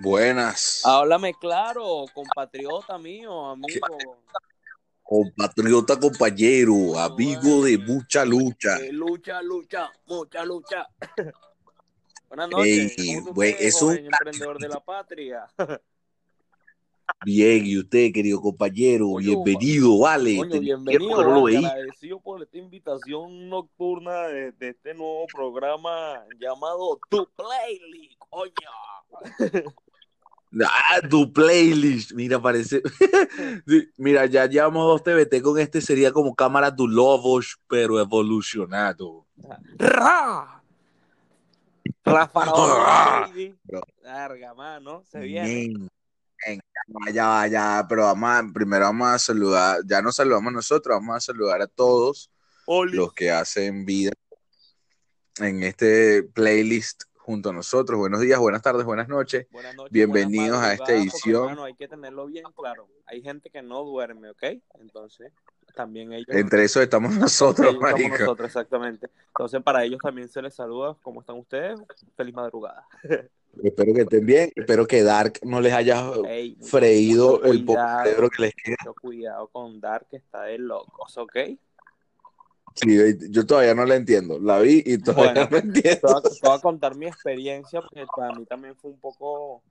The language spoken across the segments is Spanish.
Buenas. Háblame claro, compatriota mío, amigo. Compatriota, compañero, amigo de mucha lucha. Eh, lucha, lucha, mucha lucha. Buenas noches. Ey, ¿Cómo güey, usted, es un- emprendedor de la patria? Bien, y usted, querido compañero, bienvenido, vale. Coño, bienvenido, no lo veía. agradecido por esta invitación nocturna de, de este nuevo programa llamado Tu Playlist, coño. Ah, tu playlist. Mira, parece. Sí, Mira, ya llevamos dos TBT con este, sería como cámara tu lobos, pero evolucionado. ¡Ra! Rafa. Larga, mano, se viene. Bien. Ya va, ya, pero vamos a, primero vamos a saludar, ya nos saludamos nosotros, vamos a saludar a todos Oli. los que hacen vida en este playlist junto a nosotros. Buenos días, buenas tardes, buenas noches. Buenas noches, Bienvenidos buenas a esta edición. hay que tenerlo bien claro. Hay gente que no duerme, ¿ok? Entonces, también ellos. Entre eso estamos nosotros, ellos marico. nosotros, exactamente. Entonces, para ellos también se les saluda. ¿Cómo están ustedes? Feliz madrugada. Espero que estén bien, espero que Dark no les haya Ey, freído el cerebro que les queda. mucho cuidado con Dark, que está de locos, ¿ok? Sí, yo todavía no la entiendo. La vi y todavía Bueno, no entiendo. voy, a, te voy a contar mi experiencia, porque para mí también fue un poco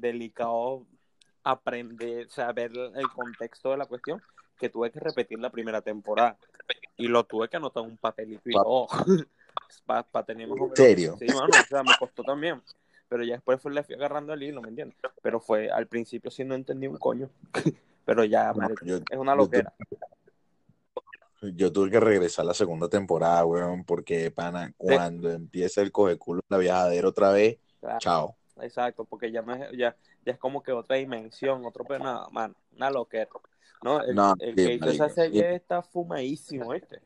delicado aprender, o sea, ver el contexto de la cuestión, que tuve que repetir la primera temporada. Y lo tuve que anotar en un papelito y todo. Para tener más menos- serio? Sí, mano, o sea, me costó también. Pero ya después fue, le fui agarrando el hilo, ¿me entiendes? Pero fue, al principio sí no entendí un coño. Pero ya, No, marico, yo- es una yo loquera. Yo tuve que regresar a la segunda temporada, weón, porque, pana, cuando empieza el coge culo en la viajadera otra vez, Claro. chao. Exacto, porque ya no es, ya, ya es como que otra dimensión, otro pero nada, mano, una loquera. ¿no? El, No, el sí, que hizo esa serie está fumadísimo, ¿viste?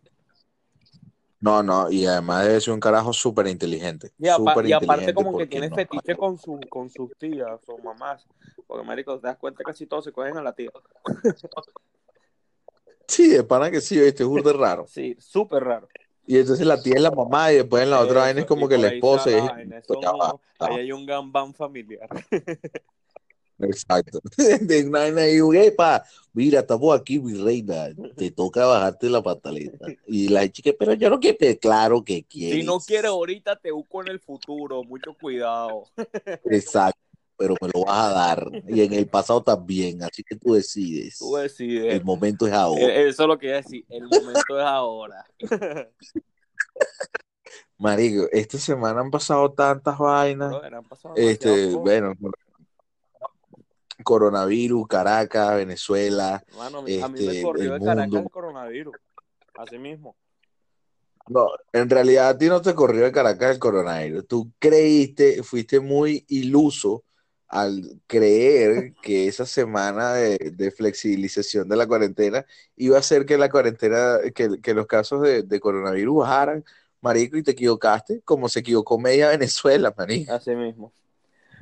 No, no, y además debe ser un carajo súper inteligente. Y, aparte como que tiene no- fetiche con, su, con sus tías o mamás. Porque, marico, te das cuenta que casi todos se cogen a la tía. Sí, de pana que sí, este es burda raro. Sí, súper raro. Y entonces la tía es la mamá y después en la otra vaina es como que la ahí esposa. es- ahí va. hay un gambán familiar. Exacto. De y epa, mira, estamos aquí, mi reina. Te toca bajarte la pantaleta. Y la chica, pero yo no quiero, claro que quieres. Si no quieres ahorita, te busco en el futuro. Mucho cuidado. Exacto, pero me lo vas a dar. Y en el pasado también, así que tú decides. Tú decides. El momento es ahora. Eh, Eso es lo que iba a decir. El momento es ahora. Marico, esta semana han pasado tantas vainas. Brother, han pasado Este, bueno, coronavirus, Caracas, Venezuela. Mano, a mí, a mí este, me corrió el de Caracas mundo. el coronavirus. Así mismo. No, en realidad a ti no te corrió de Caracas el coronavirus. Tú creíste, fuiste muy iluso al creer que esa semana de, de flexibilización de la cuarentena iba a hacer que la cuarentena, que, que los casos de, de coronavirus bajaran, marico, y te equivocaste, como se equivocó media Venezuela, marico. Así mismo.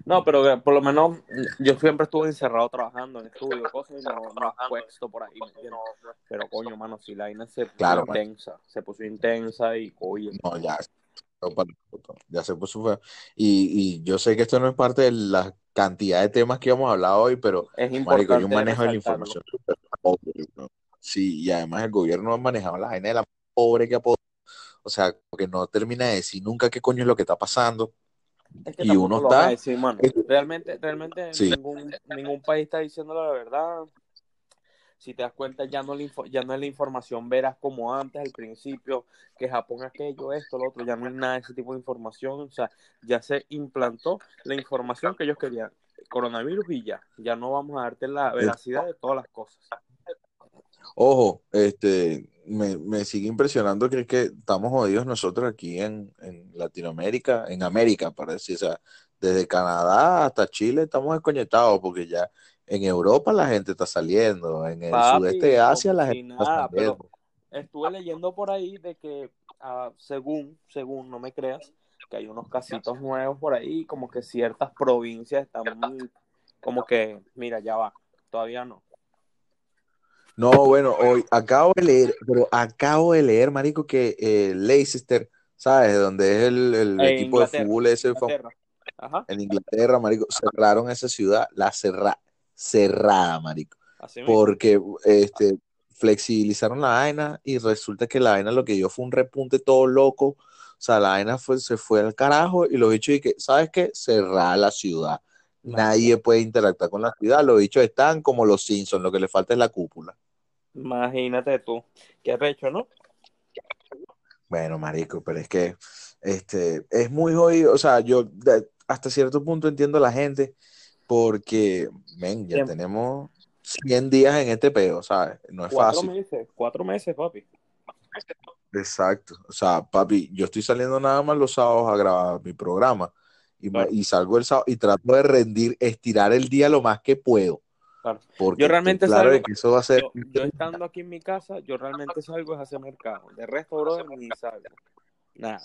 No, pero que por lo menos yo siempre estuve encerrado trabajando en estudio, cosas, y no, no he puesto por ahí, ¿me entiendes? Pero coño, mano, si la vaina se puso Claro, intensa, se puso intensa y coño. No, ya, ya se puso feo. Y, y yo sé que esto no es parte de la cantidad de temas que íbamos a hablar hoy, pero Es importante hay un manejo de la información súper pobre, ¿no? Sí, y además el gobierno ha manejado la vaina de la pobre que ha podido. O sea, porque no termina de decir nunca qué coño es lo que está pasando. Es que Y uno lo está- decir, es- Realmente, realmente Sí. ningún, ningún país está diciendo la verdad. Si te das cuenta, ya no, info- ya no es la información veras como antes, al principio, que Japón aquello, esto, lo otro, ya no hay nada de ese tipo de información. O sea, ya se implantó la información que ellos querían. Coronavirus y ya. Ya no vamos a darte la veracidad de todas las cosas. Ojo, este, me, me sigue impresionando que que estamos jodidos nosotros aquí en, en Latinoamérica, en América, para decir, o sea, desde Canadá hasta Chile estamos desconectados porque ya en Europa la gente está saliendo, en el Papi, sudeste de Asia la gente está nada, pero saliendo. estuve leyendo por ahí de que, ah, según, según, no me creas, que hay unos casitos nuevos por ahí, como que ciertas provincias están muy, como que, mira, ya va, todavía no. No, bueno, hoy acabo de leer, pero acabo de leer, marico, que eh, Leicester ¿sabes? Donde es el, el equipo de fútbol ese Inglaterra. Ajá, en Inglaterra, marico, cerraron esa ciudad, la cerra, cerrada, marico, así mismo. porque este, flexibilizaron la vaina y resulta que la vaina lo que dio fue un repunte todo loco, o sea, la vaina fue, se fue al carajo y los bichos que, ¿sabes qué? Cerrada la ciudad, nadie puede interactuar con la ciudad, los bichos están como los Simpsons, lo que le falta es la cúpula. Imagínate tú. Qué recho, ¿no? Bueno, marico, pero es que este, es muy jodido, o sea, yo de- hasta cierto punto entiendo a la gente porque, ven, ya Bien. tenemos 100 días en este peo, ¿sabes? No es Cuatro fácil. meses, cuatro meses, papi. Exacto. O sea, papi, yo estoy saliendo nada más los sábados a grabar mi programa y, me- Claro. y salgo el sábado y trato de rendir, estirar el día lo más que puedo. Claro. Porque Yo realmente claro salgo- que eso va a ser... Yo, yo estando aquí en mi casa, yo realmente salgo es hacer mercado. De resto, brother, ni salgo. Nada.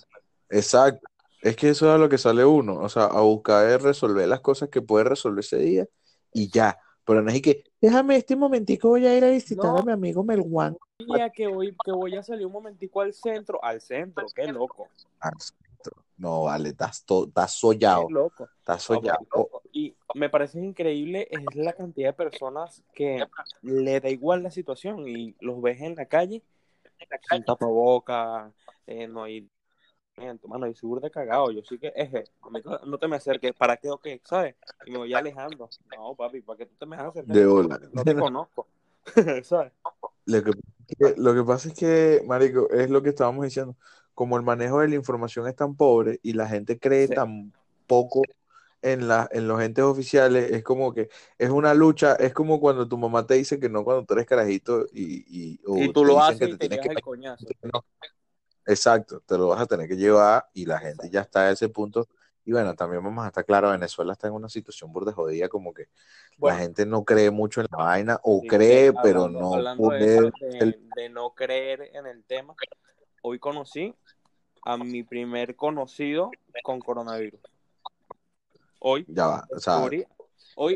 Exacto. Es que eso es a lo que sale uno, o sea, a buscar resolver las cosas que puede resolver ese día y ya. Pero no es que, déjame este momentico, voy a ir a visitar No. a mi amigo Melguán. Día que voy, que voy a salir un momentico al centro, al centro, qué loco. Al centro. No, vale, estás, estás sollado, Qué loco. estás sollado. loco. Y me parece increíble es la cantidad de personas que le da igual la situación y los ves en la calle sin tapaboca, eh, no hay mano, y seguro de cagado. Yo sí que, eje, no, te me acerques, ¿para qué o qué? ¿Sabes? Y me voy alejando. No, papi, ¿para qué tú te me vas a acercar? De bola. No te conozco. ¿Sabes? Lo que, lo que pasa es que, Marico, es lo que estábamos diciendo, como el manejo de la información es tan pobre y la gente cree Sí. tan poco en, la, en los entes oficiales, es como que es una lucha, es como cuando tu mamá te dice que no cuando tú eres carajito y, y, o Y tú lo haces que y te te tienes que el coñazo. No. Exacto, te lo vas a tener que llevar y la gente ya está a ese punto. Y bueno, también vamos a estar claros, Venezuela está en una situación burde jodida, como que Bueno, la gente no cree mucho en la vaina, o sí, cree, pero no puede. de no creer en el tema, hoy conocí a mi primer conocido con coronavirus. Hoy Ya va, o sea, hoy,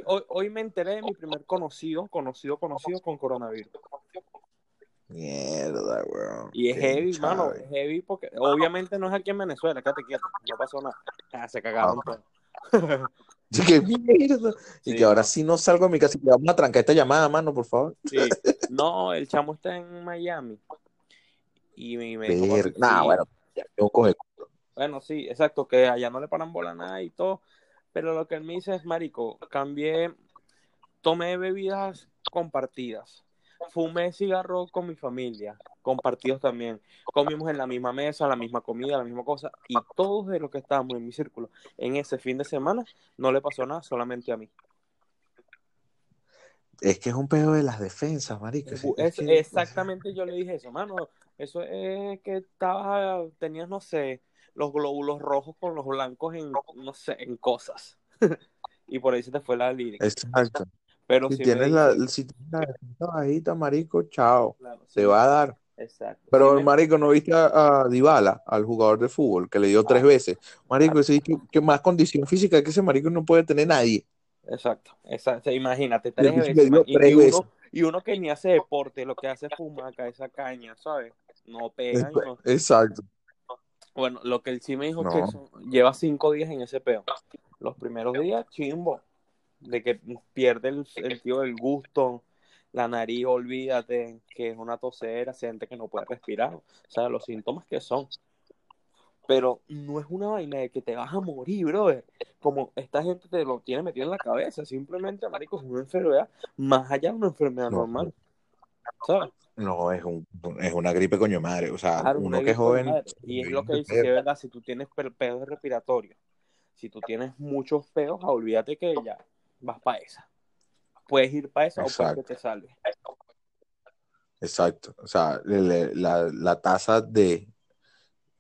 hoy, hoy me enteré de mi primer conocido, conocido, conocido con coronavirus. mierda, weón. Y es heavy, mano, es heavy porque obviamente no es aquí en Venezuela, quédate quieto, no pasó nada. Ah, se cagaron Ah. Sí, qué mierda. Y Sí, que ahora sí no salgo de mi casa y que vamos a trancar esta llamada, mano, por favor. Sí. No, el chamo está en Miami. Y me, me dijo, Ver... Nah, bueno, tengo coge. Bueno, sí, exacto, que allá no le paran bola nada y todo. Pero lo que él me dice es, marico, cambié, tomé bebidas compartidas, fumé cigarro con mi familia, compartidos también. Comimos en la misma mesa, la misma comida, la misma cosa. Y todos de los que estábamos en mi círculo en ese fin de semana no le pasó nada, solamente a mí. Es que es un pedo de las defensas, marico. Es, exactamente yo le dije eso, mano. Eso es que estabas, tenías, no sé, los glóbulos rojos con los blancos en, no sé, en cosas. y por ahí se te fue la lírica. Exacto. Pero Si me tienes la, si tienes la defensa bajita, marico, chao. claro, sí Te me- va a dar. Exacto. Pero, Sí me- marico, ¿no viste a, a Dybala, al jugador de fútbol, que le dio tres veces? Marico, ese dicho, que más condición física que ese marico no puede tener nadie. Exacto, exacto. Imagínate, Le tres que veces. dio tres uno, y uno que ni hace deporte, lo que hace es fumar esa caña, ¿sabes? No pega y no. Exacto. Bueno, lo que él sí me dijo No. que lleva cinco días en ese peo. Los primeros días, chimbo. De que pierde el sentido del gusto, la nariz, olvídate, que es una tosera, siente que no puede respirar. O sea, los síntomas que son. Pero no es una vaina de que te vas a morir, brother. Como esta gente te lo tiene metido en la cabeza. Simplemente, marico, es una enfermedad más allá de una enfermedad No. normal. ¿Sabes? No, es, un, es una gripe coño madre. O sea, Claro, uno que es joven. madre. Y es lo que dice, que es verdad, si tú tienes pe- pedos respiratorios, si tú tienes muchos pedos, ah, olvídate que ya vas para esa. Puedes ir para esa o puedes que te salve. Exacto. O sea, le- le- la, la tasa de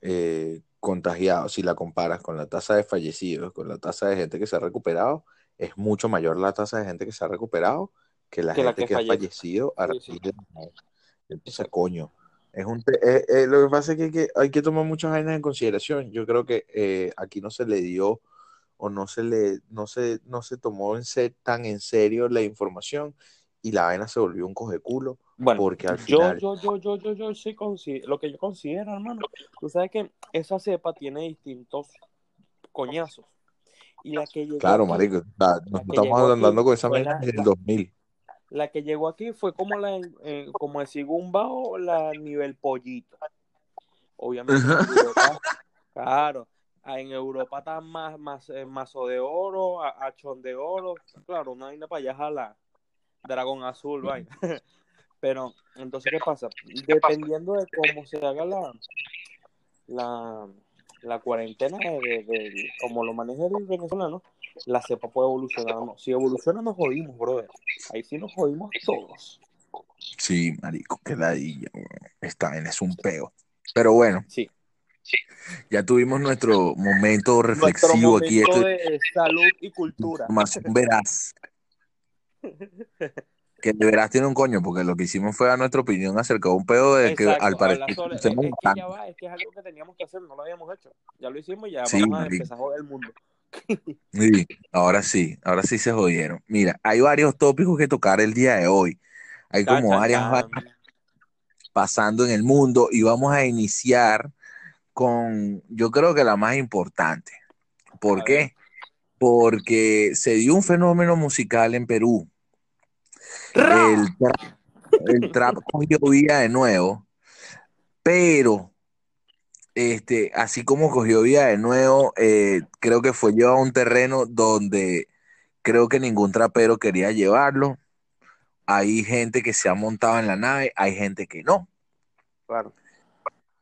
eh, contagiados, si la comparas con la tasa de fallecidos, con la tasa de gente que se ha recuperado, es mucho mayor la tasa de gente que se ha recuperado que la Que la gente que que, ha fallecido a Sí, de- Entonces, coño, es un te- eh, eh, lo que pasa es que, que hay que tomar muchas vainas en consideración. Yo creo que eh, aquí no se le dio o no se le no se no se tomó en se- tan en serio la información y la vaina se volvió un coge culo. Bueno, porque al yo, final. yo, yo, yo, yo, yo sí considero, lo que yo considero, hermano, tú sabes que esa cepa tiene distintos coñazos. Y la que llegó Claro, aquí- marico. sea, nos que estamos andando con esa la- desde el la- 2000. La que llegó aquí fue como la eh, como el Sigumba o la nivel pollito. Obviamente en Europa, claro, ah, en Europa está más, más eh, mazo de oro, achón de oro, claro, una vaina para allá jala, dragón azul, vaina. Pero, entonces, ¿qué pasa? Dependiendo de cómo se haga la, la, la cuarentena, de, de- de- como lo maneja el venezolano, la cepa puede evolucionar o no. Si evoluciona, nos jodimos, brother. Ahí sí nos jodimos todos. Sí, marico, qué ladilla. Esta vaina es un peo. Pero bueno, Sí. ya tuvimos nuestro momento Nuestro reflexivo aquí. momento de salud y cultura. información veraz. Que de veraz tiene un coño, porque lo que hicimos fue dar nuestra opinión acerca de un pedo de que al parecer hablar sobre- es, hacemos es que bastante. ya va, es que es algo que teníamos que hacer, no lo habíamos hecho. Ya lo hicimos y ya Sí, vamos a marico. empezar a joder el mundo. Sí, ahora sí, ahora sí se jodieron. Mira, hay varios tópicos que tocar el día de hoy. Hay como varias vainas pasando en el mundo y vamos a iniciar con, yo creo que la más importante. ¿Por A qué? Porque se dio un fenómeno musical en Perú. El trap, el trap cogió vida de nuevo, pero este, así como cogió vida de nuevo, eh, creo que fue llevado a un terreno donde creo que ningún trapero quería llevarlo. Hay gente que se ha montado en la nave, hay gente que no, Claro.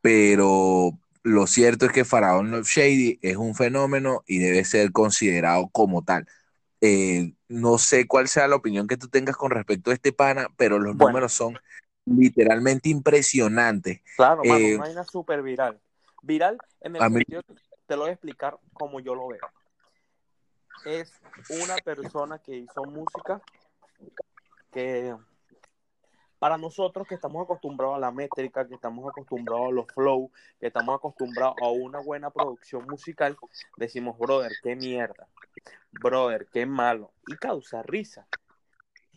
pero lo cierto es que Faraón Love Shady es un fenómeno y debe ser considerado como tal. Eh, no sé cuál sea la opinión que tú tengas con respecto a este pana, pero los Bueno. números son literalmente impresionantes. Claro, mano, Eh, una vaina súper viral. Viral en el mí- sentido, te lo voy a explicar como yo lo veo. Es una persona que hizo música que para nosotros que estamos acostumbrados a la métrica, que estamos acostumbrados a los flow, que estamos acostumbrados a una buena producción musical, decimos, brother, qué mierda, brother, qué malo, y causa risa.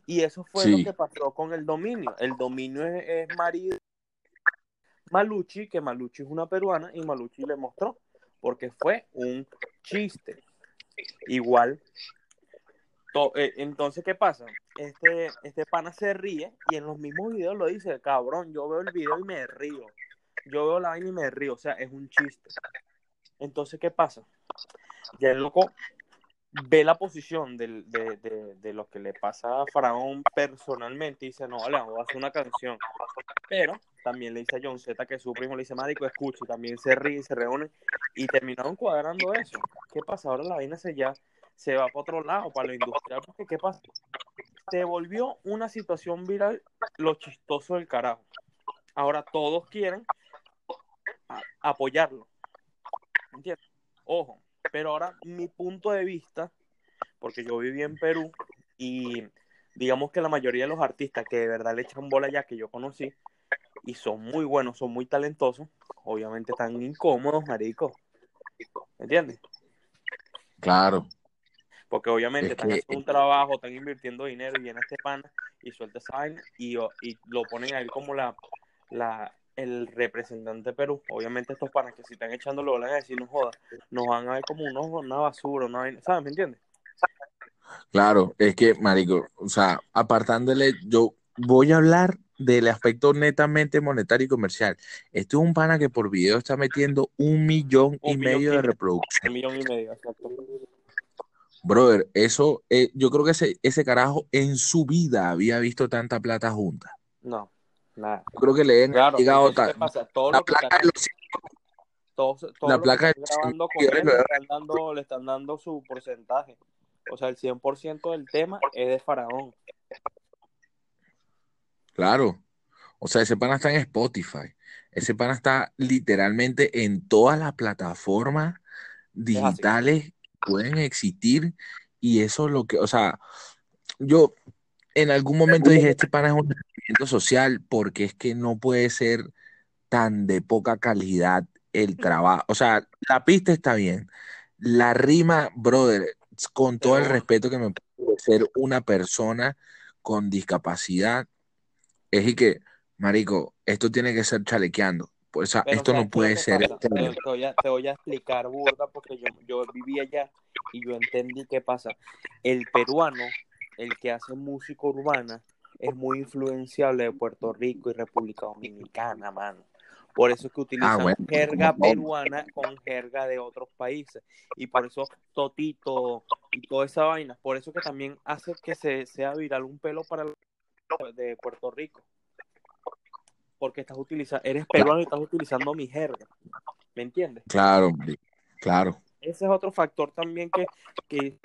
Y eso fue Sí. lo que pasó con el dominio. El dominio es, es marido Maluchi, que Maluchi es una peruana, y Maluchi le mostró, porque fue un chiste. Igual. to- eh, entonces, ¿qué pasa? Este, este pana se ríe y en los mismos videos lo dice, cabrón, yo veo el video y me río. Yo veo la vaina y me río, o sea, es un chiste. Entonces, ¿qué pasa? Ya el loco ve la posición de, de- de lo que le pasa a Faraón personalmente y dice, no, vale, voy a hacer una canción. Pero también le dice a John Z que su primo le dice, marico, escucha, y también se ríe y se reúnen y terminaron cuadrando eso. ¿Qué pasa? Ahora la vaina se ya se va para otro lado, para lo industrial, porque ¿qué pasa? Se volvió una situación viral lo chistoso del carajo. Ahora todos quieren apoyarlo. ¿Entiendes? Ojo, pero ahora mi punto de vista, porque yo viví en Perú y digamos que la mayoría de los artistas que de verdad le echan bola ya que yo conocí y son muy buenos, son muy talentosos, obviamente están incómodos, marico. ¿Entiendes? Claro. Porque obviamente Es están que- haciendo un trabajo, están invirtiendo dinero y viene este pana y suelta esa vaina y, y lo ponen a él como la, la, el representante de Perú. Obviamente estos panas que si están echando lo van a decir, no joda, nos van a ver como unos, una basura, una vaina, ¿sabes? ¿Me entiendes? Claro, es que, marico, o sea, apartándole, yo voy a hablar del aspecto netamente monetario y comercial. Este es un pana que por video está metiendo un millón y millón medio de reproducciones. Un millón y medio, exacto. Brother, eso, eh, yo creo que ese, ese carajo en su vida había visto tanta plata junta. No, nada. Yo creo que le han Claro, llegado entonces, ta- ¿qué pasa? Todo la lo que están, placa de los todos, todo la lo que placa están de los grabando con él le están dando, le están dando su porcentaje. O sea, el 100% del tema es de Faraón. Claro. O sea, ese pana está en Spotify. Ese pana está literalmente en todas las plataformas digitales pueden existir. Y eso es lo que, o sea, yo en algún momento dije, este pana es un experimento social porque es que no puede ser tan de poca calidad el trabajo. O sea, la pista está bien. La rima, brother, con todo el respeto que me puede ser una persona con discapacidad, es y que, marico, esto tiene que ser chalequeando. O sea, Pero esto no ¿sabes qué es lo puede ser pasa? Te, voy a, te voy a explicar, burda, porque yo, yo viví allá y yo entendí qué pasa. El peruano, el que hace música urbana, es muy influenciable de Puerto Rico y República Dominicana, mano. Por eso es que utilizan Ah, bueno, jerga peruana con jerga de otros países. Y por eso Totito y toda esa vaina. Por eso que también hace que se sea viral un pelo para el de Puerto Rico. Porque estás utilizando, eres peruano y estás utilizando mi jerga. ¿Me entiendes? Claro, claro. Ese es otro factor también que, que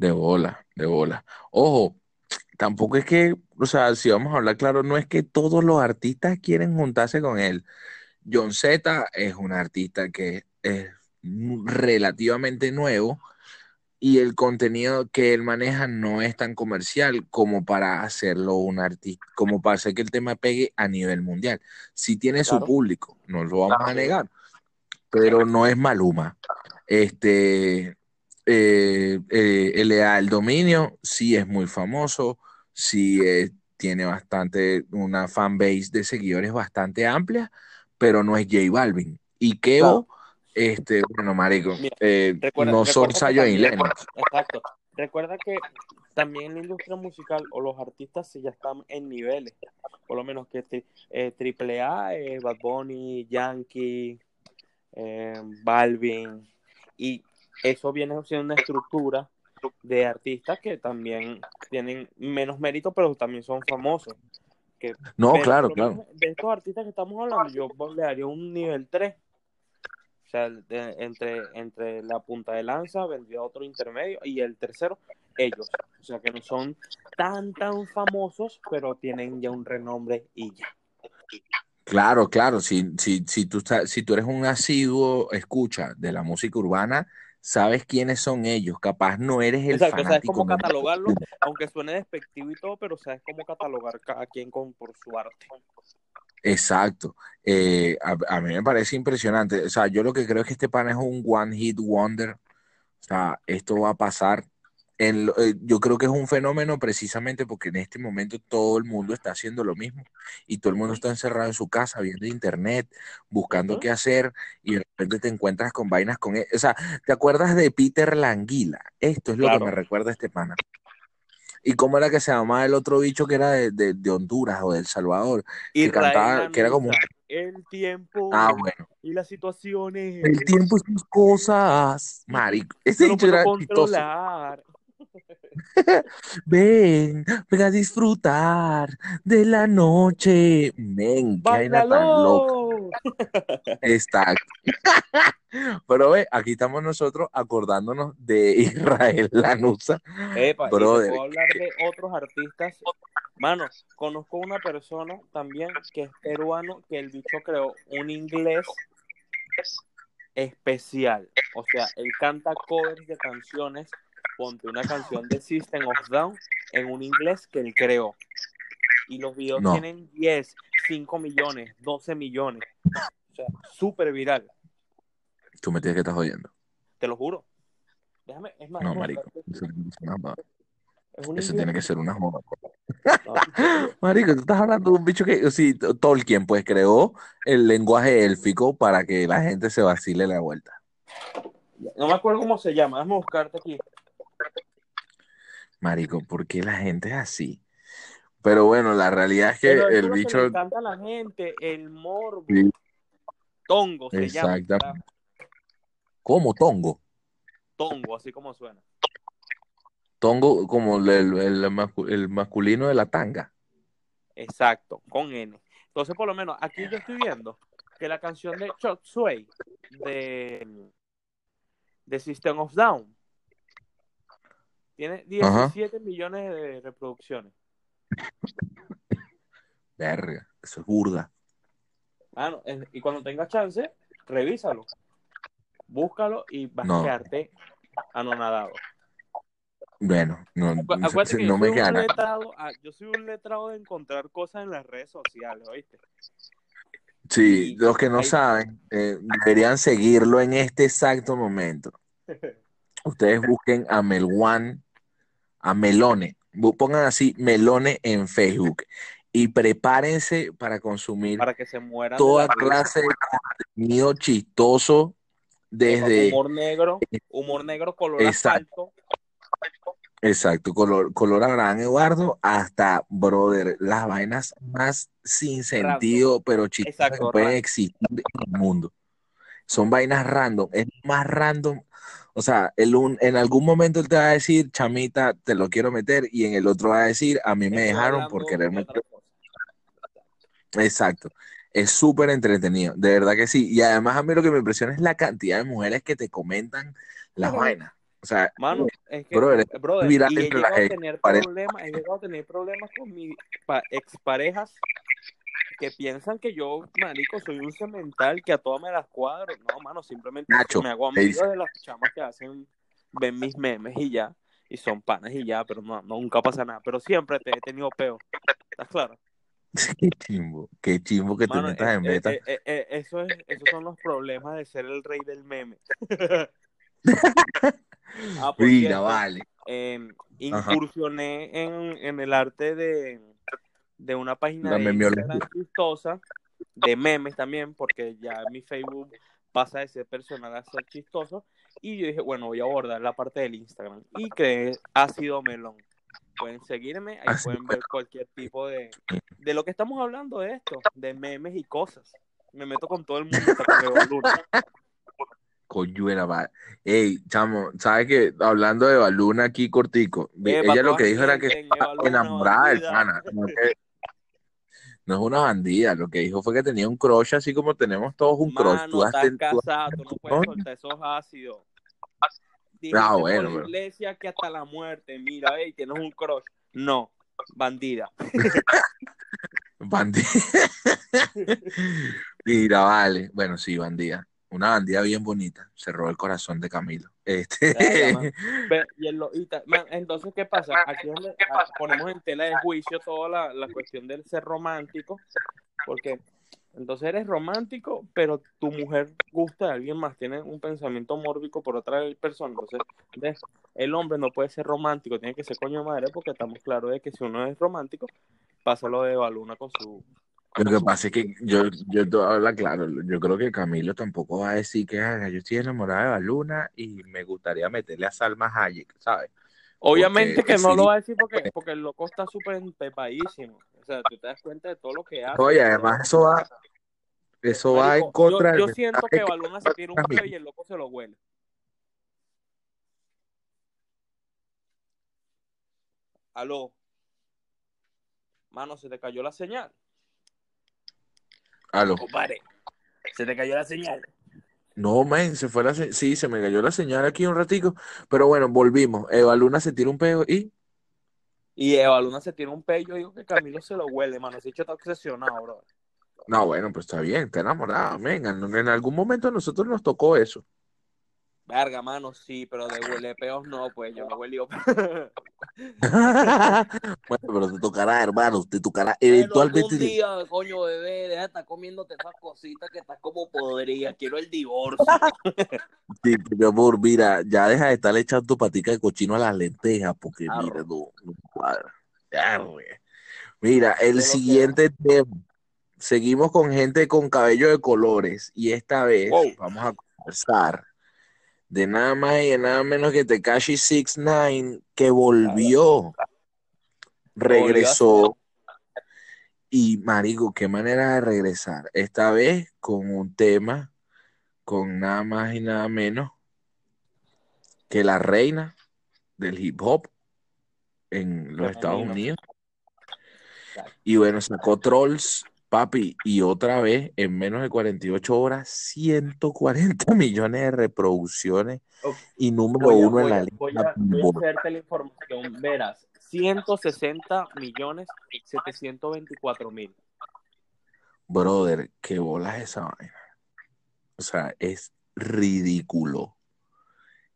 De bola, de bola. Ojo, tampoco es que, o sea, si vamos a hablar claro, no es que todos los artistas quieren juntarse con él. John Z es un artista que es relativamente nuevo y el contenido que él maneja no es tan comercial como para hacerlo un artista, como para hacer que el tema pegue a nivel mundial. Sí tiene su público, no lo vamos a negar, pero no es Maluma. Este, eh, eh, LA El Dominio sí es muy famoso, sí tiene bastante, una fanbase de seguidores bastante amplia, pero no es J Balvin. Y Kevo, este, bueno, marico, Mira, eh, recuerda, no son Sayo y Lennox. Exacto. Recuerda que también la industria musical o los artistas ya están en niveles. Por lo menos que tri- eh, Triple A, eh, Bad Bunny, Yankee, eh, Balvin. Y eso viene siendo una estructura de artistas que también tienen menos mérito, pero también son famosos. Que, No, claro, claro. De estos artistas que estamos hablando, yo le daría un nivel 3. O sea, de- entre, entre la punta de lanza vendría otro intermedio y el tercero, ellos. O sea, que no son tan, tan famosos, pero tienen ya un renombre y ya. Claro, claro, si, si, si tú, si tú eres un asiduo escucha de la música urbana, sabes quiénes son ellos, capaz no eres el Exacto, sabes fanático cómo número catalogarlo, aunque suene despectivo y todo, pero sabes cómo catalogar cada quien con, por su arte. Exacto. Eh, a, a mí me parece impresionante. O sea, yo lo que creo es que este pana es un one hit wonder. O sea, esto va a pasar. En lo- eh, yo creo que es un fenómeno precisamente porque en este momento todo el mundo está haciendo lo mismo y todo el mundo está encerrado en su casa viendo internet, buscando qué hacer y de repente te encuentras con vainas con él. O sea, ¿te acuerdas de Peter Languila? Esto es lo que me recuerda a este pana. ¿Y cómo era que se llamaba el otro bicho que era de, de- de Honduras o de El Salvador? Que cantaba, que era como... El tiempo Ah, bueno. y las situaciones El tiempo y sus cosas. Marico. Ese no puedo era. Ven, ven a disfrutar de la noche. Ven, vaina tan loca. Exacto. Pero ve, aquí estamos nosotros acordándonos de Israel Lanusa. Epa, y Brother, puedo hablar de otros artistas. Mano, conozco una persona también que es peruano, que el bicho creó un inglés especial. O sea, él canta covers de canciones, ponte una canción de System of Down en un inglés que él creó. Y los videos No. tienen 10, 5 millones, 12 millones. O sea, súper viral, Tú me tienes que estar jodiendo. te lo juro. Déjame, es más, No, marico. Eso tiene que ser una joda. Es un Eso tiene que ser una joda. Marico, tú estás hablando de un bicho que, sí, Tolkien, pues creó el lenguaje élfico para que la gente se vacile la vuelta. No me acuerdo cómo se llama, déjame buscarte aquí. Marico, ¿por qué la gente es así? Pero bueno, la realidad es que Pero el lo que le bicho. encanta a la gente, el morbo. Sí. Tongo se llama. Exactamente. ¿Cómo? Tongo. Tongo, así como suena. Tongo como el, el- el mascu- el masculino de la tanga. Exacto, con N. Entonces, por lo menos, aquí yo estoy viendo que la canción de Chop Suey de, de System of Down tiene 17 millones de reproducciones. Verga, eso es burda. Ah, no, es- y cuando tengas chance, revísalo. Búscalo y vas No. a quedarte anonadado. Bueno, no, Acu- Acuérdate que no yo, me nada. letrado, ah, yo soy un letrado de encontrar cosas en las redes sociales, ¿oíste? Sí, y los que no hay- saben, eh, deberían seguirlo en este exacto momento. Ustedes busquen a Melwan a Melone. Pongan así Melone en Facebook y prepárense para consumir Para que se mueran toda clase de contenido chistoso desde humor negro, humor negro color Exacto. asfalto. exacto color color Abraham Eduardo hasta brother las vainas más sin sentido pero chistosas que pueden existir en el mundo son vainas random es más random o sea el un- en algún momento él te va a decir chamita te lo quiero meter y en el otro va a decir a mí me dejaron por querer meter. Exacto. Es súper entretenido, de verdad que sí. Y además a mí lo que me impresiona es la cantidad de mujeres que te comentan las vainas. O sea, Mano, es que, Brother, eh, brother, viral y he entre llegado a tener problemas, he llegado a tener problemas con mis pa- exparejas que piensan que yo, marico, soy un cemental que a todas me las cuadro. No, mano, simplemente Nacho, me hago te amigo de las chamas que hacen, ven mis memes y ya, y son panas y ya, pero no, nunca pasa nada. Pero siempre te he tenido peo. ¿Estás claro? qué chimbo, qué chimbo que te Mano, metas es- en eh, beta. eh, eh, eh, eso es, esos son los problemas de ser el rey del meme. ah, Mira, cierto, vale. eh, Ajá. incursioné en, en el arte de, de una página La de. Instagram chistosa, de memes también, porque ya mi Facebook pasa de ser personal a ser chistoso. Y yo dije, bueno, voy a abordar la parte del Instagram. Y creé Ácido Melón. Pueden seguirme, ahí pueden ver cualquier tipo de... De lo que estamos hablando de esto, de memes y cosas. Me meto con todo el mundo, hasta Luna. Coyuela, vale. Ey, chamo, ¿sabes qué? Hablando de Baluna aquí cortico, Epa, ella lo que dijo era que estaba enamorada del pana. No, es una bandida, lo que dijo fue que tenía un crush, así como tenemos todos un crush. Tú Mano, estás ten- casado, tú no puedes soltar esos ácidos. Dijiste Ah, por bueno, pero- iglesia que hasta la muerte, mira, ey, tienes un crush. No, bandida. Bandida. Mira, vale. Bueno, sí, bandida. Una bandida bien bonita. Se robó el corazón de Camilo. Este. Verga, man. Ve, y el lo- y ta- man, entonces, ¿qué pasa? Aquí donde ah, ponemos en tela de juicio toda la, la cuestión del ser romántico, porque entonces eres romántico, pero tu mujer gusta de alguien más, tiene un pensamiento mórbico por otra persona. Entonces, ¿ves? el hombre no puede ser romántico, tiene que ser coño madre, porque estamos claros de que si uno es romántico, pasa lo de Baluna con su... Lo que pasa es que yo, yo te voy a hablar claro. Yo creo que Camilo tampoco va a decir que "Ah, yo estoy enamorada de Baluna y me gustaría meterle a Salma Hayek, ¿sabes? Obviamente Porque que no sí. lo va a decir porque, porque el loco está súper empepadísimo. O sea, tú te das cuenta de todo lo que hace. Oye, además eso va, eso va en contra yo, yo siento que Baluna se tira un peo y el loco se lo huele. Aló. Mano, se te cayó la señal. Aló. Compadre, se te cayó la señal. No, man, se fue la se- sí, se me cayó la señal aquí un ratico, pero bueno, volvimos. Eva Luna se tira un peo y Y Eva Luna se tira un peo. Yo digo que Camilo se lo huele, mano. Ese hecho está obsesionado, bro. no, bueno, pues está bien, está enamorada, venga, en, en algún momento a nosotros nos tocó eso. Verga, mano, sí, pero de huele peos no, pues yo no huele. Bueno, pero te tocará, hermano, te tocará eventualmente. algún día, coño, bebé, deja de estar comiéndote esas cositas que estás como podría. Quiero el divorcio. Sí, mi amor, mira, ya deja de estar echando tu patica de cochino a las lentejas, porque Claro. mira, no, no cuadra. Ya, güey. Mira, el siguiente tema. Seguimos con gente con cabello de colores y esta vez Wow. vamos a conversar de nada más y de nada menos que Tekashi 69 que volvió, regresó y marico, qué manera de regresar. Esta vez con un tema con nada más y nada menos que la reina del hip hop en los. Estados Unidos. Y bueno, sacó Trolls, papi, y otra vez en menos de 48 horas, 140 millones de reproducciones y número Voy a, uno en la lista voy a- voy a la información. Verás, 160 millones 724 mil. Brother, qué bolas esa vaina. O sea, es ridículo.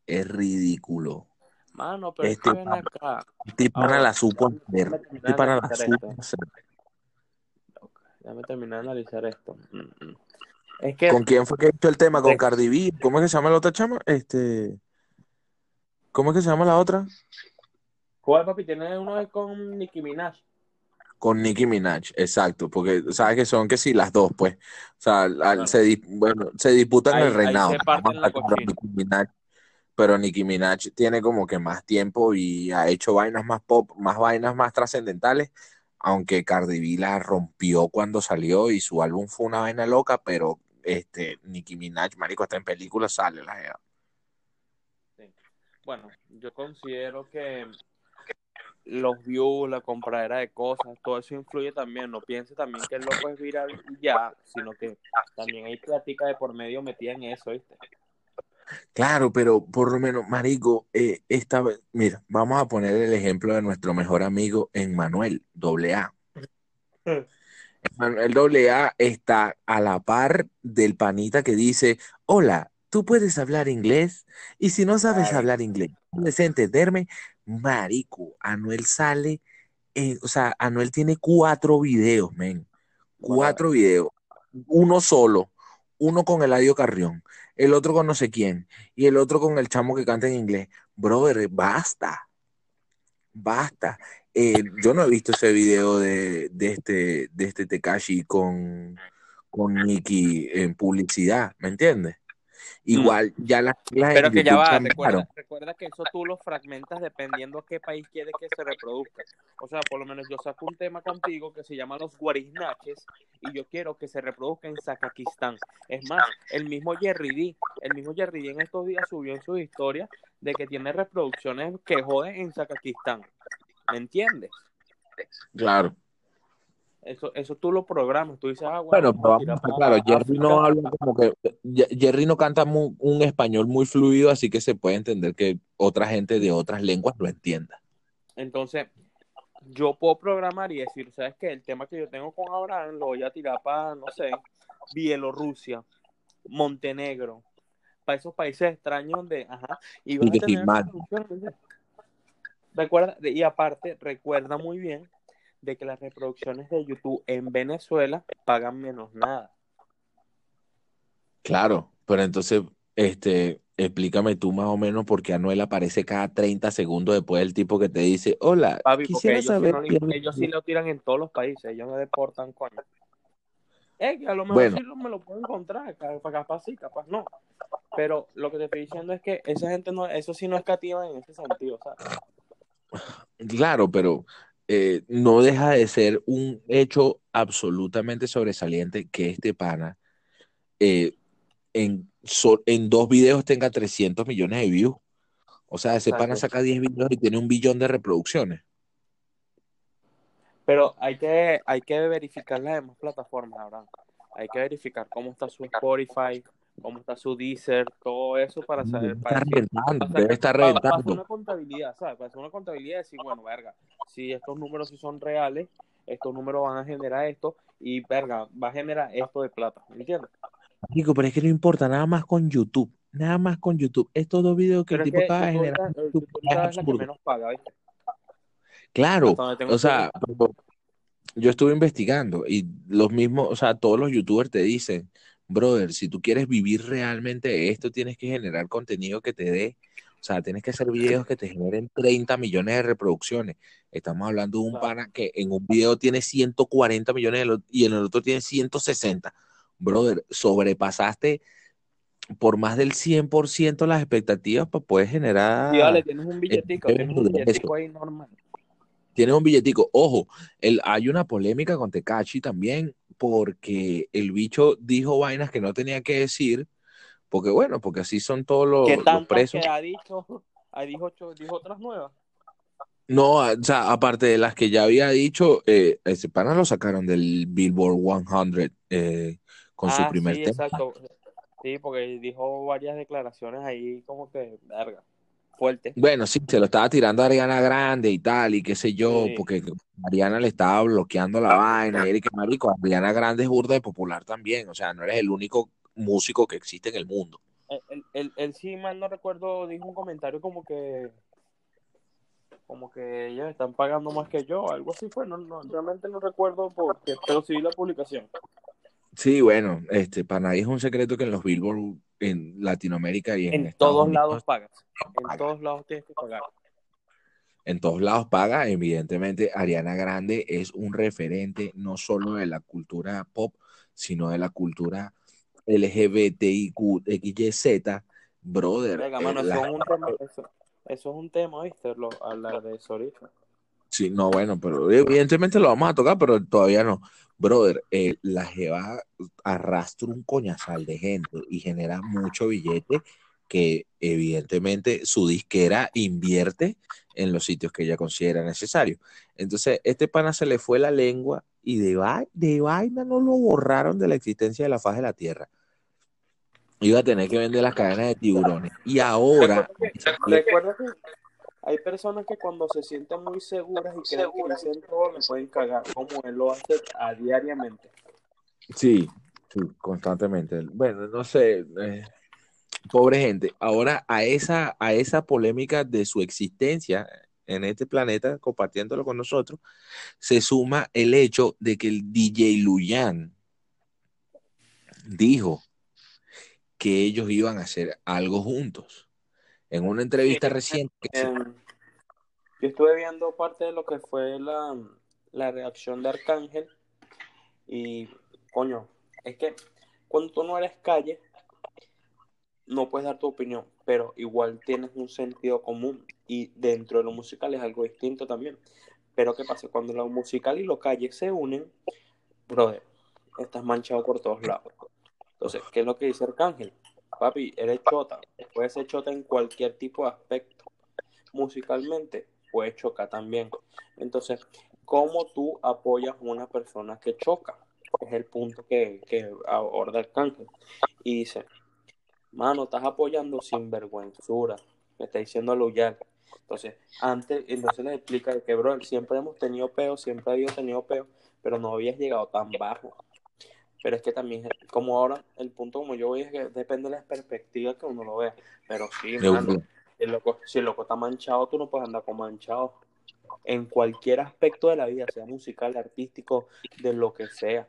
Es ridículo. Mano, pero es Este que ven acá. Este pana la supo hacer. Este pana la supo hacer. Déjame terminar de analizar esto. Mm, mm. Es que ¿Con quién fue que hizo el tema? ¿Con Cardi B? ¿Cómo es que se llama la otra chama? Este. ¿Cómo es que se llama la otra? ¿Cuál, papi? Tiene uno con Nicki Minaj. Con Nicki Minaj, exacto, porque sabes que son que sí las dos, pues. O sea, al- se, bueno, se disputan Ahí- el reinado. Nicki Minaj, pero Nicki Minaj tiene como que más tiempo y ha hecho vainas más pop, más vainas más trascendentales, aunque Cardi B la rompió cuando salió y su álbum fue una vaina loca, pero este Nicki Minaj, marico, está en película, sale la jeva. Bueno, yo considero que los views, la compradera de cosas, todo eso influye también. No piense también que el loco es viral ya, sino que también hay plática de por medio metida en eso, ¿viste? Claro, pero por lo menos, marico, eh, esta vez, mira, vamos a poner el ejemplo de nuestro mejor amigo Emmanuel, doble A. Emmanuel doble A está a la par del panita que dice, hola, ¿tú puedes hablar inglés? Y si no sabes hablar inglés, ¿puedes entenderme? Marico, Anuel sale, en- o sea, Anuel tiene cuatro videos, men, cuatro videos, uno solo, uno con Eladio Carrión, el otro con no sé quién, y el otro con el chamo que canta en inglés. Brother, basta, basta. Eh, yo no he visto ese video de, de este, de este Tekashi con, con Nicki en publicidad, ¿me entiendes? Igual, ya las reglas Pero que ya va, recuerda, recuerda que eso tú lo fragmentas dependiendo a qué país quieres que se reproduzca. O sea, por lo menos yo saco un tema contigo que se llama los guariznaches y yo quiero que se reproduzca en Zakakistán. Es más, el mismo Jerry D, el mismo Jerry D en estos días subió en sus historias de que tiene reproducciones que joden en Zakakistán. ¿Me entiendes? Claro. Eso, eso tú lo programas, tú dices, ah, Bueno, pero vamos a claro, Jerry no habla como que, Jerry no canta mu- un español muy fluido, así que se puede entender que otra gente de otras lenguas lo entienda. Entonces, yo puedo programar y decir, ¿sabes qué? El tema que yo tengo con Abraham lo voy a tirar para, no sé, Bielorrusia, Montenegro, para esos países extraños donde, ajá, y Y a tener. Recuerda, y aparte, recuerda muy bien de que las reproducciones de YouTube en Venezuela pagan menos nada. Claro, pero entonces, este, explícame tú más o menos por qué Anuel aparece cada 30 segundos después del tipo que te dice, hola, Papi, quisiera ellos sí, saber no quién- ellos sí lo tiran en todos los países, ellos no deportan coño. Eh, que a lo mejor Bueno. sí lo- me lo puedo encontrar, ca- capaz sí, capaz no. Pero lo que te estoy diciendo es que esa gente no, eso sí no es cativa en ese sentido, ¿sabes? Claro, pero eh, no deja de ser un hecho absolutamente sobresaliente que este pana eh, en, so- en dos videos tenga 300 millones de views. O sea, ese pana saca 10 videos y tiene un billón de reproducciones. Pero hay que, hay que verificar las demás plataformas, Abraham. Hay que verificar cómo está su Spotify, cómo está su Deezer, todo eso para saber, para Está decir, reventando, debe estar para- para hacer reventando. una contabilidad, ¿sabes? Para hacer una contabilidad y decir, bueno, verga, si estos números sí son reales, estos números van a generar esto y, verga, va a generar esto de plata, ¿me entiendes? Chico, pero es que no importa, nada más con YouTube. Nada más con YouTube. Estos dos videos que Pero el tipo acaba de generar YouTube es la que menos paga, ¿viste? Claro, o sea, yo estuve investigando y los mismos, o sea, todos los youtubers te dicen, brother, si tú quieres vivir realmente esto, tienes que generar contenido que te dé, o sea, tienes que hacer videos que te generen 30 millones de reproducciones. Estamos hablando de un pana que en un video tiene 140 millones y en el otro tiene 160. Brother, sobrepasaste por más del 100% las expectativas para poder generar... Tienes un billetico, eh, tienes un billetico ahí normal. Tienes un billetico. Ojo, el, hay una polémica con Tecachi también, porque el bicho dijo vainas que no tenía que decir, porque bueno, porque así son todos los, ¿Qué los presos. que ha dicho? Ha dicho, dijo otras nuevas. No, o sea, aparte de las que ya había dicho, eh, ese pana lo sacaron del Billboard 100 eh, con su ah, primer sí, tema. exacto. Sí, porque dijo varias declaraciones ahí como que, verga, fuerte. Bueno, sí, se lo estaba tirando a Ariana Grande y tal, y qué sé yo, Sí. porque Ariana le estaba bloqueando la vaina, y Eric Marico, Ariana Grande es burda de popular también, o sea, no eres el único músico que existe en el mundo. Él, sí, mal no recuerdo, dijo un comentario como que como que ellos están pagando más que yo, algo así fue, no, no, realmente no recuerdo porque, pero sí vi la publicación. Sí, bueno, este, para nadie es un secreto que en los Billboard en Latinoamérica y en, En Estados todos Unidos, lados pagas, en pagas. todos lados tienes que pagar. en todos lados paga. Evidentemente, Ariana Grande es un referente no solo de la cultura pop, sino de la cultura LGBTIQ, XYZ, brother. Venga, eh, mano, la- eso, es un tema, eso, eso es un tema, ¿viste? Lo, hablar de eso ahorita. Sí, no, bueno, pero evidentemente lo vamos a tocar, pero todavía no. Brother, eh, la Jeva arrastra un coñazal de gente y genera mucho billete que evidentemente su disquera invierte en los sitios que ella considera necesarios. Entonces, este pana se le fue la lengua y de, vai- de vaina no lo borraron de la existencia de la faz de la tierra. Iba a tener que vender las cadenas de tiburones. Y ahora, Recuerda que hay personas que cuando se sienten muy seguras y creen que dicen todo, le pueden cagar, como él lo hace a diariamente. Sí, sí, constantemente. Bueno, no sé, eh, pobre gente. Ahora a esa, a esa polémica de su existencia en este planeta, compartiéndolo con nosotros, se suma el hecho de que el DJ Luyan dijo que ellos iban a hacer algo juntos. En una entrevista Sí, reciente, que se- Eh, yo estuve viendo parte de lo que fue la, la reacción de Arcángel y, coño, es que cuando tú no eres calle, no puedes dar tu opinión, pero igual tienes un sentido común y dentro de lo musical es algo distinto también. Pero ¿qué pasa? Cuando lo musical y lo calle se unen, brother, estás manchado por todos lados. Entonces, ¿qué es lo que dice Arcángel? Papi, eres chota, puedes ser chota en cualquier tipo de aspecto. Musicalmente, puedes chocar también. Entonces, ¿cómo tú apoyas a una persona que choca? Es el punto que, que aborda Arcángel. Y dice, mano, estás apoyando sin vergüenzura. Me está diciendo Luyal. Entonces, antes, entonces les explica que, bro, siempre hemos tenido peo, siempre había tenido peo, pero no habías llegado tan bajo. Pero es que también, como ahora, el punto como yo voy es que depende de la perspectiva que uno lo vea. Pero sí, mano, el loco, si el loco está manchado, tú no puedes andar con manchado. En cualquier aspecto de la vida, sea musical, artístico, de lo que sea.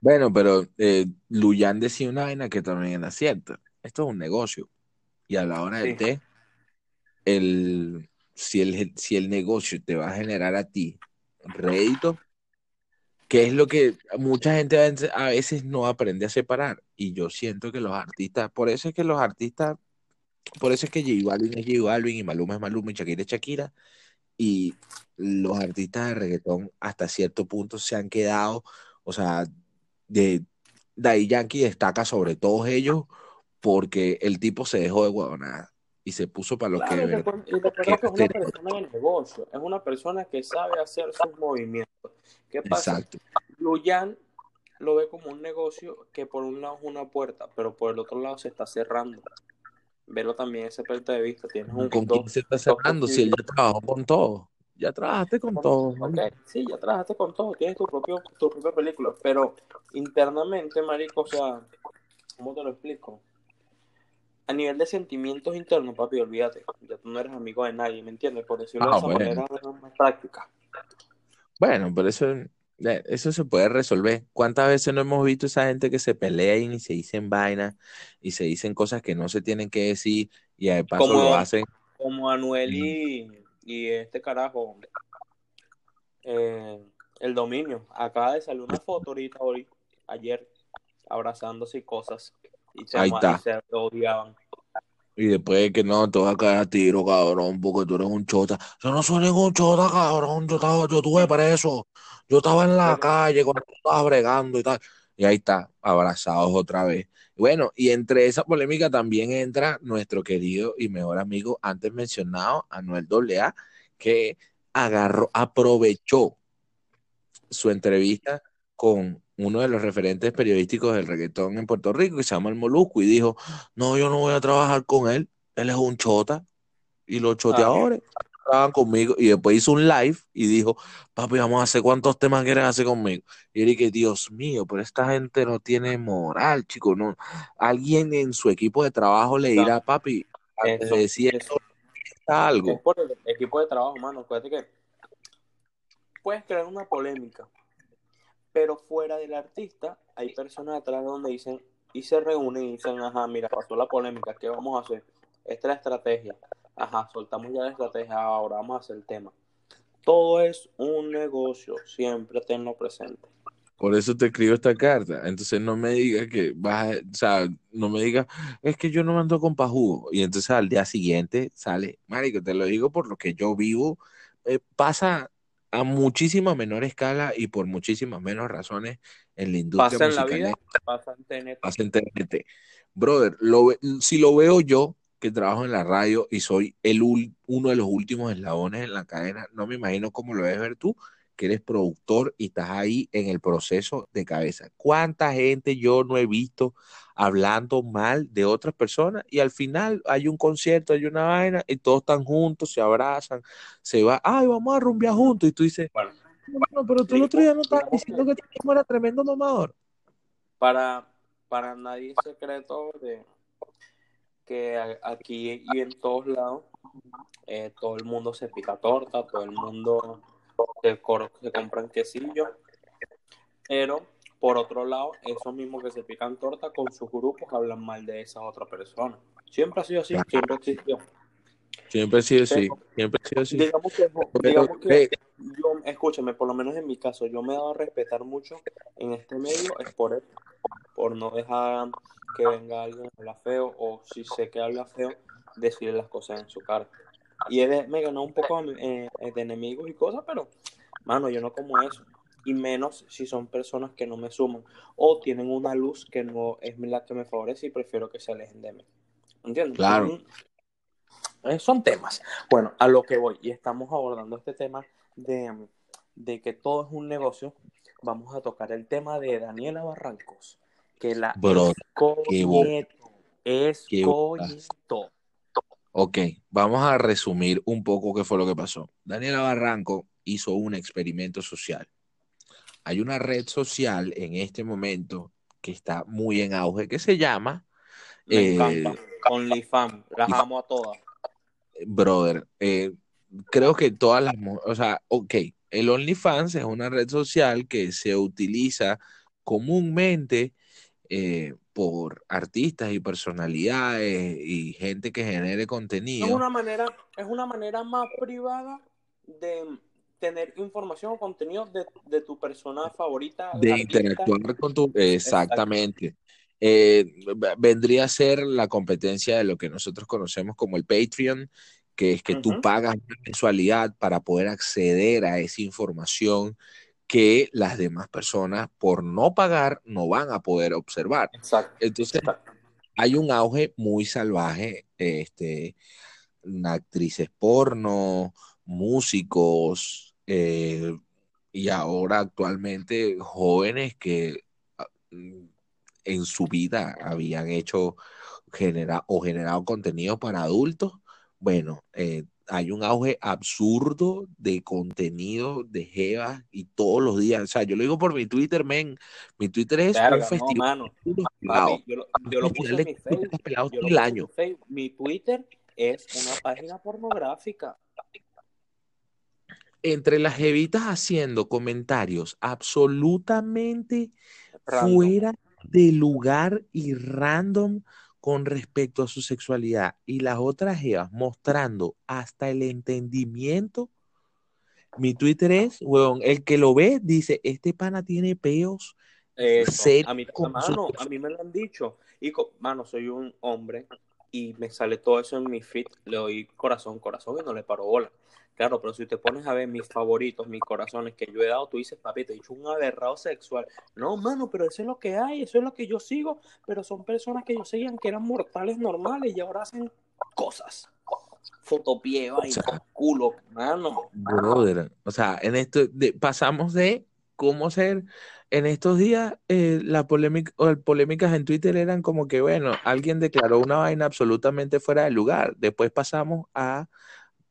Bueno, pero eh, Luyan decía una vaina que también era cierta. Esto es un negocio. Y a la hora del Sí. té, el, si, el, si el negocio te va a generar a ti rédito, que es lo que mucha gente a veces- no aprende a separar. Y yo siento que los artistas, por eso es que los artistas, por eso es que J Balvin es J Balvin y Maluma es Maluma y Shakira es Shakira. Y los artistas de reggaetón hasta cierto punto se han quedado, o sea, de Daddy Yankee destaca sobre todos ellos porque el tipo se dejó de huevonada y se puso para lo que Claro, y recuerda- que es una persona negocio, es una persona que sabe hacer sus movimientos. ¿Qué pasa? Exacto. Luyan lo ve como un negocio que por un lado es una puerta, pero por el otro lado se está cerrando. Velo también ese punto de vista. Tienes un ¿Con dos- quién se está cerrando si él ya trabajó con todo? Ya trabajaste con todo. Ok, marico. sí, ya trabajaste con todo, tienes tu propio, tu propia película, pero internamente, marico, o sea, ¿cómo te lo explico? A nivel de sentimientos internos, papi, olvídate, ya tú no eres amigo de nadie, ¿me entiendes? Por decirlo Ah, de esa bueno. manera más práctica. Bueno, pero eso, eh, eso se puede resolver. ¿Cuántas veces no hemos visto esa gente que se pelean y se dicen vainas y se dicen cosas que no se tienen que decir y de paso Como- lo hacen? Como Anuel y, y este carajo, eh, el dominio, acaba de salir una foto ahorita, ahorita, ayer, abrazándose y cosas, y se, Ahí está. y se odiaban. Y después de que no, te vas a caer a tiro, cabrón, porque tú eres un chota. Yo no soy ningún chota, cabrón. Yo estaba, yo tuve preso. Yo estaba en la calle cuando tú estabas bregando y tal. Y ahí está, abrazados otra vez. Bueno, y entre esa polémica también entra nuestro querido y mejor amigo antes mencionado, Anuel AA, que agarró, aprovechó su entrevista con uno de los referentes periodísticos del reggaetón en Puerto Rico, que se llama El Molusco, y dijo, no, yo no voy a trabajar con él, él es un chota, y los choteadores trabajan conmigo, y después hizo un live y dijo, papi, vamos a hacer cuántos temas quieres hacer conmigo. Y yo dije, Dios mío, pero esta gente no tiene moral, chico, no. Alguien en su equipo de trabajo le dirá, papi, antes Eso, de decir eso. está algo. Es por el equipo de trabajo, mano. Acuérdate que puedes crear una polémica, pero fuera del artista hay personas atrás donde dicen y se reúnen y dicen, ajá, mira, pasó la polémica, ¿qué vamos a hacer? Esta es la estrategia. Ajá, soltamos ya la estrategia, ahora vamos a hacer el tema. Todo es un negocio, siempre tenlo presente. Por eso te escribo esta carta. Entonces no me digas que vas, o sea, no me digas, es que yo no mando con pajugo. Y entonces al día siguiente sale, marico, te lo digo por lo que yo vivo, eh, pasa a muchísima menor escala y por muchísimas menos razones en la industria Pasa en la musical. vida, pasa en TNT. pasa en TNT. Brother, lo si lo veo yo, que trabajo en la radio y soy el uno de los últimos eslabones en la cadena, no me imagino cómo lo debes ver tú, que eres productor y estás ahí en el proceso de cabeza. ¿Cuánta gente yo no he visto hablando mal de otras personas y al final hay un concierto, hay una vaina y todos están juntos, se abrazan, se va, ay, vamos a rumbear juntos y tú dices, Bueno, bueno, pero tú el otro día no estabas diciendo que tipo era tremendo mamador. para, para nadie es secreto de que aquí y en todos lados eh, todo el mundo se pica torta, todo el mundo se, se compran quesillo, pero por otro lado, esos mismos que se pican torta con sus grupos hablan mal de esa otra persona. Siempre ha sido así, siempre existió. Siempre ha sido así, siempre ha sido así. Digamos que, digamos que yo, escúchame, por lo menos en mi caso, yo me he dado a respetar mucho en este medio, es por eso, por no dejar que venga alguien a hablar feo, o si sé que habla feo, decirle las cosas en su cara. Y he de- me ganó un poco eh, de enemigos y cosas, pero, mano, yo no como eso. Y menos si son personas que no me suman, o tienen una luz que no es la que me favorece y prefiero que se alejen de mí. ¿Entiendes? Claro. Mm, eh, son temas. Bueno, a lo que voy, y estamos abordando este tema de, de que todo es un negocio, vamos a tocar el tema de Daniela Barrancos, que la Bro, es qué bolas. coñeto. Ok, vamos a resumir un poco qué fue lo que pasó. Daniela Barranco hizo un experimento social. Hay una red social en este momento que está muy en auge que se llama, Me Eh, encanta. OnlyFans, las amo a todas. brother, eh, creo que todas las, o sea, ok, el OnlyFans es una red social que se utiliza comúnmente eh, por artistas y personalidades y gente que genere Es contenido. una manera, es una manera más privada de tener información o contenido de, de tu persona favorita, de artista. interactuar con tu... Exactamente. Eh, vendría a ser la competencia de lo que nosotros conocemos como el Patreon, que es que tú pagas una mensualidad para poder acceder a esa información que las demás personas, por no pagar, no van a poder observar. Exacto. Entonces, exacto. hay un auge muy salvaje, este, actrices porno, músicos, eh, y ahora actualmente jóvenes que ah, mm, en su vida habían hecho genera o generado contenido para adultos. Bueno, eh, hay un auge absurdo de contenido de jevas y todos los días. O sea, yo lo digo por mi Twitter, men. Mi Twitter es Verga, un no, festival mano. yo lo, yo lo puse en mi Facebook. Yo lo el en año. Facebook. Mi Twitter es una página pornográfica. Entre las jevitas haciendo comentarios absolutamente Random. fuera de lugar y random con respecto a su sexualidad y las otras jevas mostrando hasta el entendimiento. Mi Twitter es, weón, el que lo ve dice, este pana tiene peos Eso. A mí, con su mano, a mí me lo han dicho. Y, mano, soy un hombre y me sale todo eso en mi feed. Le doy corazón, corazón y no le paro bola. Claro, pero si te pones a ver mis favoritos, mis corazones que yo he dado, tú dices, papi, te he dicho un aberrado sexual. No, mano, pero eso es lo que hay, eso es lo que yo sigo. Pero son personas que yo seguían que eran mortales normales y ahora hacen cosas. Fotopié, vaina, sea, culo, mano. Brother, o sea, en esto de- pasamos de cómo ser en estos días eh, la polémica o el- polémicas en Twitter eran como que bueno, alguien declaró una vaina absolutamente fuera de lugar. Después pasamos a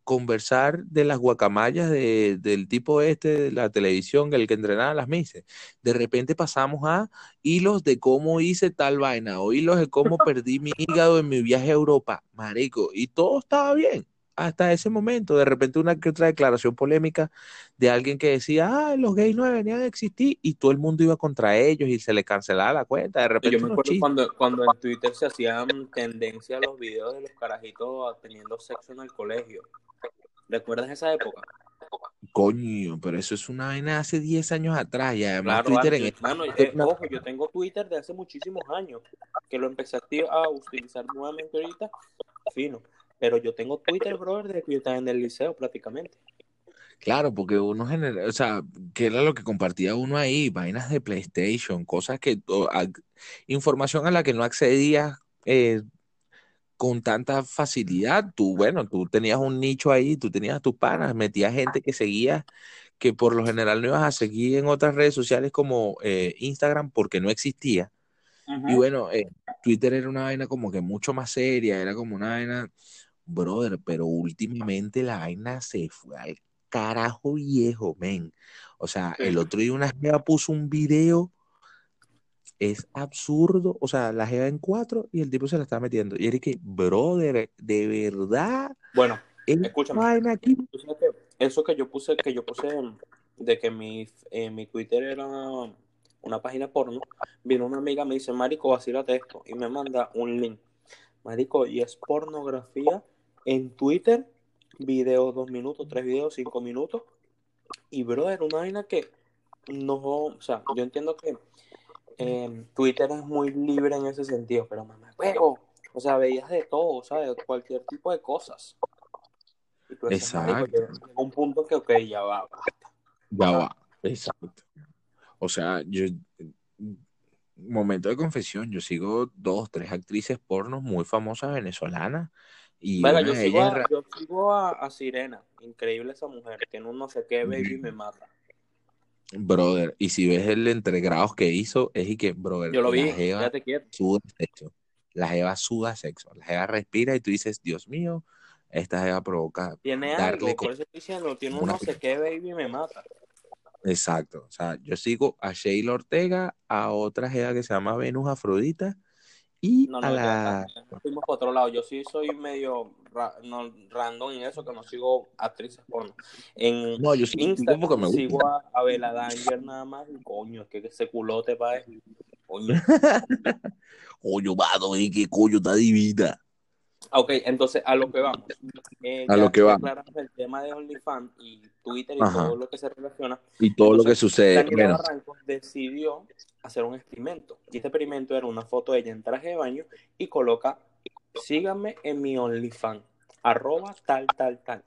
conversar de las guacamayas de- del tipo este de la televisión, el que entrenaba las mises. De repente pasamos a hilos de cómo hice tal vaina o hilos de cómo perdí mi hígado en mi viaje a Europa, marico, y todo estaba bien. hasta ese momento. De repente una que otra declaración polémica de alguien que decía, ah, los gays no deberían existir y todo el mundo iba contra ellos y se le cancelaba la cuenta. De repente yo me acuerdo cuando, cuando en Twitter se hacían tendencia los videos de los carajitos teniendo sexo en el colegio. ¿Recuerdas esa época? Coño, pero eso es una vaina hace 10 años atrás y además Twitter en eh, ojo, yo tengo Twitter de hace muchísimos años que lo empecé a utilizar nuevamente ahorita, fino. Pero yo tengo Twitter, brother, desde que yo estaba en el liceo prácticamente. Claro, porque uno genera, o sea, ¿qué era lo que compartía uno ahí? Vainas de PlayStation, cosas que, información a la que no accedía eh, con tanta facilidad. Tú, bueno, tú tenías un nicho ahí, tú tenías tus panas, metías gente que seguía, que por lo general no ibas a seguir en otras redes sociales como eh, Instagram porque no existía. Y bueno, eh, Twitter era una vaina como que mucho más seria, era como una vaina brother, pero últimamente la vaina se fue al carajo viejo, men. O sea, el otro día una jeva puso un video, es absurdo, o sea, la jeva en cuatro y el tipo se la está metiendo. Y era que, brother, de verdad. Bueno, escúchame. Aquí? Eso que yo puse, que yo puse de que mi, eh, mi Twitter era una página porno, vino una amiga, me dice, Marico, vacílate esto, y me manda un link. Marico, y es pornografía en Twitter, video dos minutos, tres videos, cinco minutos. Y, brother, una vaina que no, o sea, yo entiendo que em, Twitter es muy libre en ese sentido, pero mamá, juego, o sea, veías de todo, ¿sabes? Cualquier tipo de cosas. exacto. un punto que, ok, ya va, basta. Ya va, exacto. O sea, yo, momento de confesión, yo sigo dos, tres actrices pornos muy famosas venezolanas bueno, yo sigo, a, Sirena, increíble esa mujer, tiene un no sé qué baby me mata. Brother, y si ves el entregrados que hizo, es y que, brother, yo lo vi, ya te quiero. Suda sexo. La jeva suda sexo. La jeva respira y tú dices, Dios mío, esta jeva provoca. Tiene algo, por eso estoy diciendo, tiene un no sé qué baby me mata. Exacto. O sea, yo sigo a Sheila Ortega, a otra jeva que se llama Venus Afrodita y no, no, a la... fuimos por otro lado. Yo sí soy medio random en eso, que no sigo actrices porno. En no, yo sí, Instagram me sigo a, a Bella Danger nada más. Y coño, es que ese culote pa' Coño. coño, vado, y qué coño, está divina. Ok, entonces a lo que vamos. Eh, a lo que vamos. El tema de OnlyFans y Twitter y todo lo que se relaciona. Y todo lo que sucede. Daniel Barranco decidió hacer un experimento. Y este experimento era una foto de ella en traje de baño y coloca, síganme en mi OnlyFans, arroba tal, tal, tal.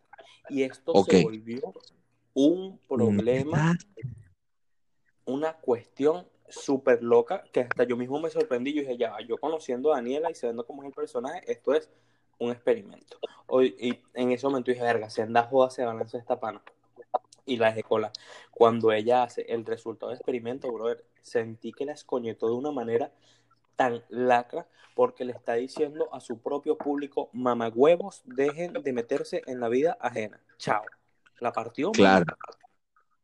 Y esto se volvió un problema, una cuestión súper loca que hasta yo mismo me sorprendí. Yo dije, ya, yo conociendo a Daniela y sabiendo cómo es el personaje, esto es un experimento. Hoy, y en ese momento dije, verga, se anda joda, se lanzar esta pana. Y la dejé cola. Cuando ella hace el resultado del experimento, brother, sentí que la escoñetó de una manera tan lacra porque le está diciendo a su propio público, mamagüevos, dejen de meterse en la vida ajena. Chao. La partió. Claro.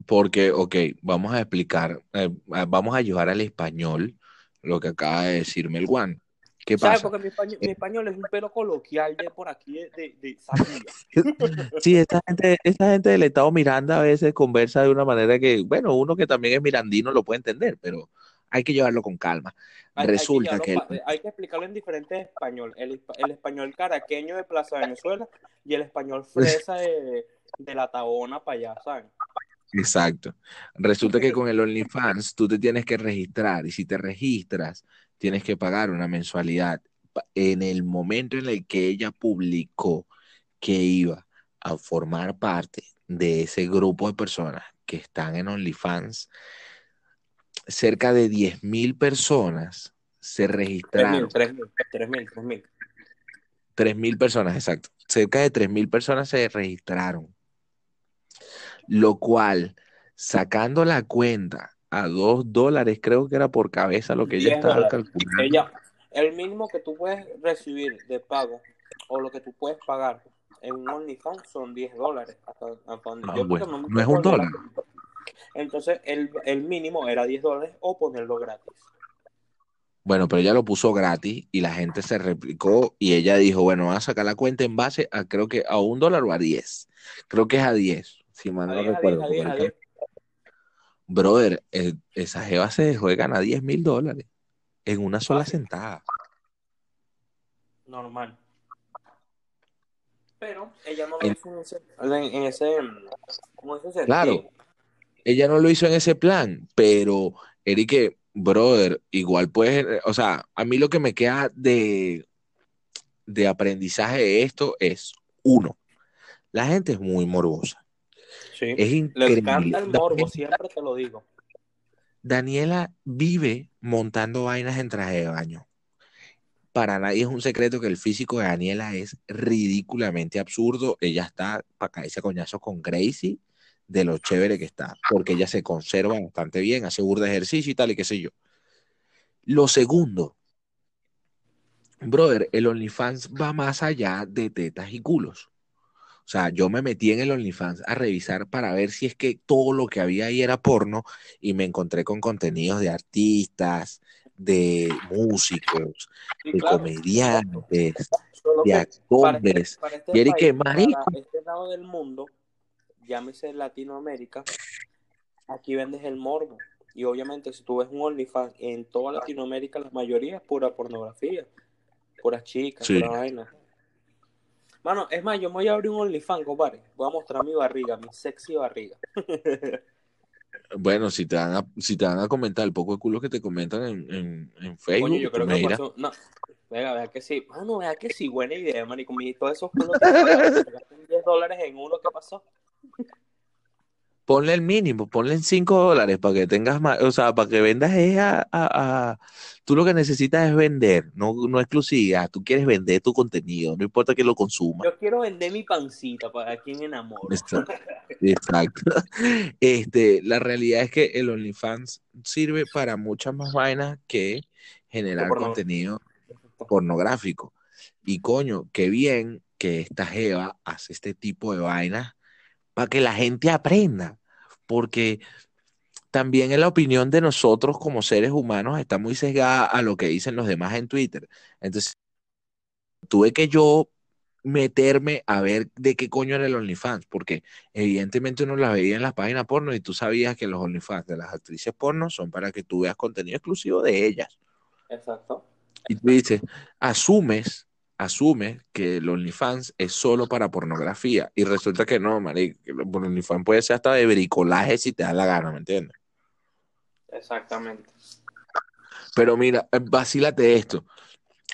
Porque, ok, vamos a explicar, eh, vamos a ayudar al español lo que acaba de decirme el Juan. ¿Qué ¿Sabes? pasa? Porque mi español, es un pelo coloquial de por aquí, de, de, Sí, esta gente, esta gente del Estado Miranda a veces conversa de una manera que, bueno, uno que también es mirandino lo puede entender, pero hay que llevarlo con calma. Resulta que... Hay que, explicarlo en diferentes español. El, el, español caraqueño de Plaza Venezuela y el español fresa de, de la Tabona para allá. Exacto. Resulta que con el OnlyFans tú te tienes que registrar y si te registras tienes que pagar una mensualidad. En el momento en el que ella publicó que iba a formar parte de ese grupo de personas que están en OnlyFans, cerca de 10.000 personas se registraron. 3.000, 3.000, 3.000. 3.000 personas, exacto. Cerca de 3.000 personas se registraron lo cual, sacando la cuenta a dos dólares, creo que era por cabeza lo que ella estaba calculando. Ella, el mínimo que tú puedes recibir de pago o lo que tú puedes pagar en un OnlyFans son 10 dólares. Hasta, ah, no, es un dólar. dólar. Entonces, el, el, mínimo era 10 dólares o ponerlo gratis. Bueno, pero ella lo puso gratis y la gente se replicó y ella dijo, bueno, va a sacar la cuenta en base a creo que a un dólar o a diez. Creo que es a diez, si mal no recuerdo. Brother, eh, esa jeva se juegan a diez mil dólares en una sola sentada. Normal. Pero ella no lo hizo en ese, en ese, sentido. Claro, ella no lo hizo en ese plan, pero Eric, brother, igual puedes, o sea, a mí lo que me queda de, de aprendizaje de esto es, uno, la gente es muy morbosa. Sí. Es increíble. Le encanta el morbo, siempre te lo digo. Daniela vive montando vainas en traje de baño. Para nadie es un secreto que el físico de Daniela es ridículamente absurdo. Ella está para caerse coñazo con Gracie de lo chévere que está, porque ella se conserva bastante bien, hace burda de ejercicio y tal, y qué sé yo. Lo segundo, brother, el OnlyFans va más allá de tetas y culos. O sea, yo me metí en el OnlyFans a revisar para ver si es que todo lo que había ahí era porno y me encontré con contenidos de artistas, de músicos, de comediantes, de actores. y Eric, este, marico. este lado del mundo, llámese Latinoamérica, aquí vendes el morbo. Y obviamente si tú ves un OnlyFans en toda Latinoamérica, la mayoría es pura pornografía, puras chicas, pura vaina. Mano, es más, yo me voy a abrir un OnlyFans, compadre. Voy a mostrar mi barriga, mi sexy barriga. bueno, si te van a, si te van a comentar el poco de culo que te comentan en, en, Facebook. Coño, yo creo que pasó, no, Venga, vea que sí. Mano, vea que sí, buena idea, marico. Todos esos culos que 10 dólares en uno, ¿qué pasó? Ponle el mínimo, ponle en 5 dólares para que tengas más, o sea, para que vendas es a, tú lo que necesitas es vender, no, no exclusividad, tú quieres vender tu contenido, no importa que lo consuma. Yo quiero vender mi pancita para quien enamore. Exacto. Exacto. Este, la realidad es que el OnlyFans sirve para muchas más vainas que generar contenido pornográfico. Y coño, qué bien que esta Jeva hace este tipo de vainas para que la gente aprenda, porque también en la opinión de nosotros como seres humanos está muy sesgada a lo que dicen los demás en Twitter. Entonces, tuve que yo meterme a ver de qué coño era el OnlyFans, porque evidentemente uno la veía en las páginas porno y tú sabías que los OnlyFans de las actrices porno son para que tú veas contenido exclusivo de ellas. Exacto. Y tú dices, asumes asume que el OnlyFans es solo para pornografía y resulta que no, marico, el OnlyFans puede ser hasta de bricolaje si te da la gana, ¿me entiendes? Exactamente. Pero mira, vacílate esto.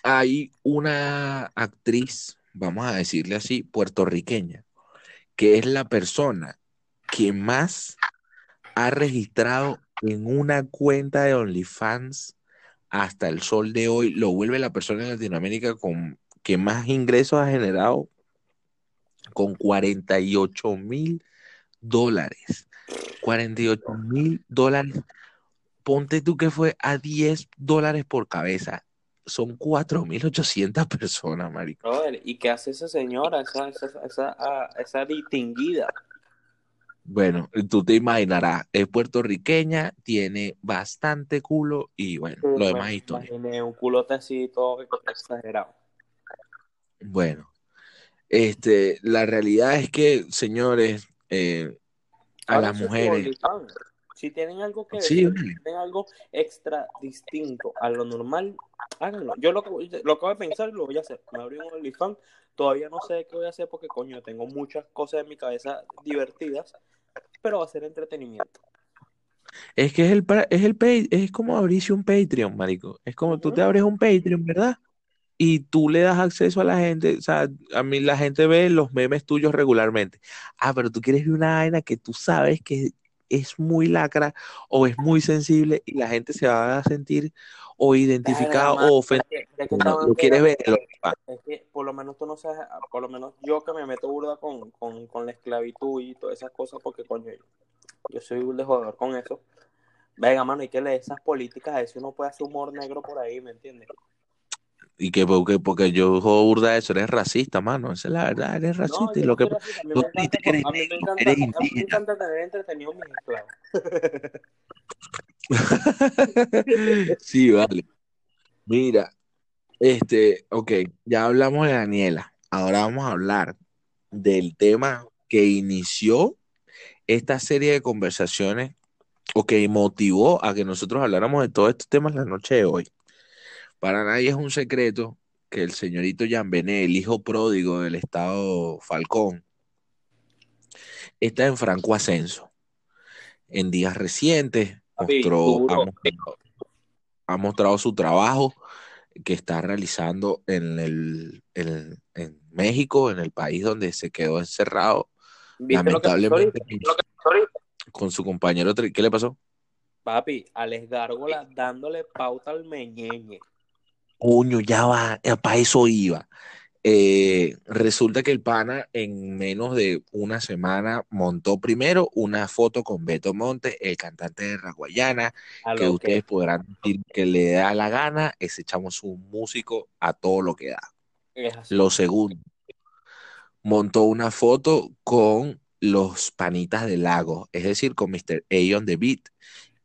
Hay una actriz, vamos a decirle así, puertorriqueña, que es la persona que más ha registrado en una cuenta de OnlyFans hasta el sol de hoy. Lo vuelve la persona en Latinoamérica con que más ingresos ha generado con 48 mil dólares. 48 mil dólares. Ponte tú que fue a 10 dólares por cabeza. Son 4.800 personas, marico. ¿Y qué hace esa señora, esa, esa, esa, distinguida? Bueno, tú te imaginarás, es puertorriqueña, tiene bastante culo y bueno, lo demás historia. Tiene un culote así todo exagerado. Bueno, este, la realidad es que, señores, eh, a las mujeres. Si tienen algo que decir, si tienen algo extra distinto a lo normal, háganlo. Yo lo, lo acabo de pensar y lo voy a hacer. Me abrí un OnlyFans, todavía no sé qué voy a hacer porque, coño, tengo muchas cosas en mi cabeza divertidas, pero va a ser entretenimiento. Es que es el, es el es como abrirse un Patreon, marico. Es como tú te abres un Patreon, ¿verdad? Y tú le das acceso a la gente, o sea, a mí la gente ve los memes tuyos regularmente. Ah, pero tú quieres ver una vaina que tú sabes que es muy lacra o es muy sensible y la gente se va a sentir o identificado o ofendido. No, quieres ver. Es que por lo menos tú no sabes, por lo menos yo que me meto burda con, con, la esclavitud y todas esas cosas, porque coño, yo, soy un jugador con eso. Venga, mano, hay que leer esas políticas, a si uno puede hacer humor negro por ahí, ¿me entiendes? Y que porque, porque yo juego burda eso, eres racista, mano. Esa es la verdad, eres racista. y lo que tú dices que eres, encanta, eres indígena. Me encanta tener entretenido mis esclavos. sí, vale. Mira, este, ok, ya hablamos de Daniela. Ahora vamos a hablar del tema que inició esta serie de conversaciones o que motivó a que nosotros habláramos de todos estos temas la noche de hoy. Para nadie es un secreto que el señorito Jean Benet, el hijo pródigo del estado Falcón, está en franco ascenso. En días recientes mostró, ha, mostrado, ha, mostrado, su trabajo que está realizando en, el, en, en, México, en el país donde se quedó encerrado. Lamentablemente, con su compañero. ¿Qué le pasó? Papi, Alex Gárgola dándole pauta al meñeñe. Coño, ya va, para eso iba. Eh, resulta que el pana en menos de una semana montó primero una foto con Beto Monte, el cantante de Raguayana, que ustedes podrán decir que le da la gana, ese echamos un músico a todo lo que da. Lo segundo, montó una foto con los panitas del lago, es decir, con Mr. Aeon The Beat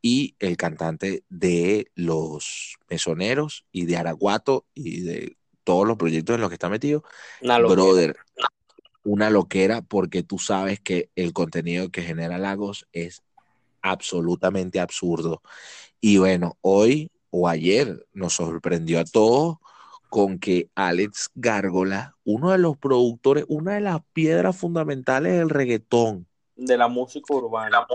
y el cantante de los mesoneros y de Araguato y de todos los proyectos en los que está metido. Brother, una loquera porque tú sabes que el contenido que genera Lagos es absolutamente absurdo. Y bueno, hoy o ayer nos sorprendió a todos con que Alex Gárgola, uno de los productores, una de las piedras fundamentales del reggaetón. De la música urbana.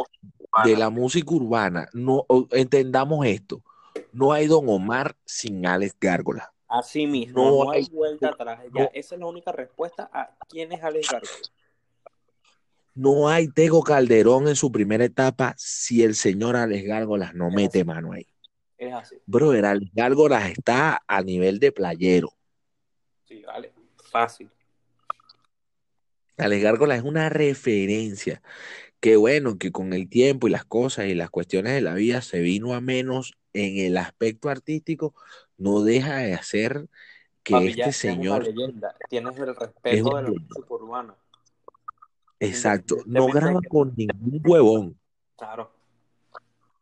De la música urbana. No, entendamos esto. No hay Don Omar sin Alex Gárgola. Así mismo, no, hay vuelta atrás. esa es la única respuesta a quién es Alex Gárgola. No hay Tego Calderón en su primera etapa si el señor Alex Gárgolas no mete mano ahí. Es así. Brother, Alex Gárgolas está a nivel de playero. Sí, vale, fácil. Alex Gárgolas es una referencia. Que bueno, que con el tiempo y las cosas y las cuestiones de la vida se vino a menos en el aspecto artístico, no deja de hacer que este señor. Tienes el respeto de la música urbana. Exacto, no graba con ningún huevón. Claro,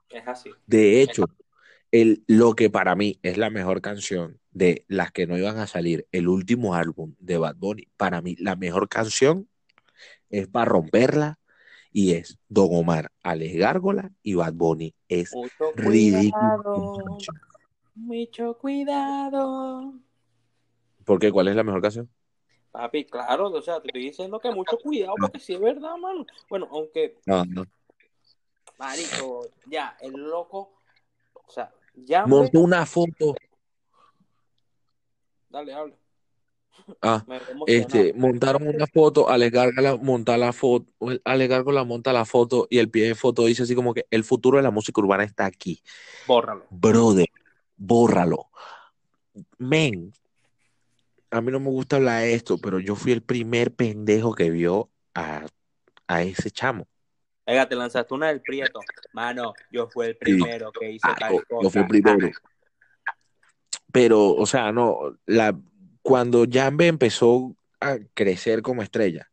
es así. De hecho, el, lo que para mí es la mejor canción de las que no iban a salir, el último álbum de Bad Bunny, para mí la mejor canción es para romperla y es Don Omar, Alex Gárgola y Bad Bunny. Es ridículo. Mucho cuidado. ¿Por qué? ¿Cuál es la mejor canción? Papi, claro, o sea, te estoy diciendo que mucho cuidado porque sí es verdad, mano. Bueno, aunque. No, no. Marico, ya, el loco. O sea, ya. Montó una foto. Dale, habla. Ah, este, montaron una foto, Alex Gárgola monta la foto, Alex Gárgola monta la foto y el pie de foto dice así como que el futuro de la música urbana está aquí. Bórralo. Brother, bórralo. Men, a mí no me gusta hablar de esto, pero yo fui el primer pendejo que vio a, a ese chamo. Venga, te lanzaste una del Prieto. Mano, yo fui el primero que hice tal cosa. Yo fui el primero. Pero, o sea, no, la, cuando Jambe empezó a crecer como estrella,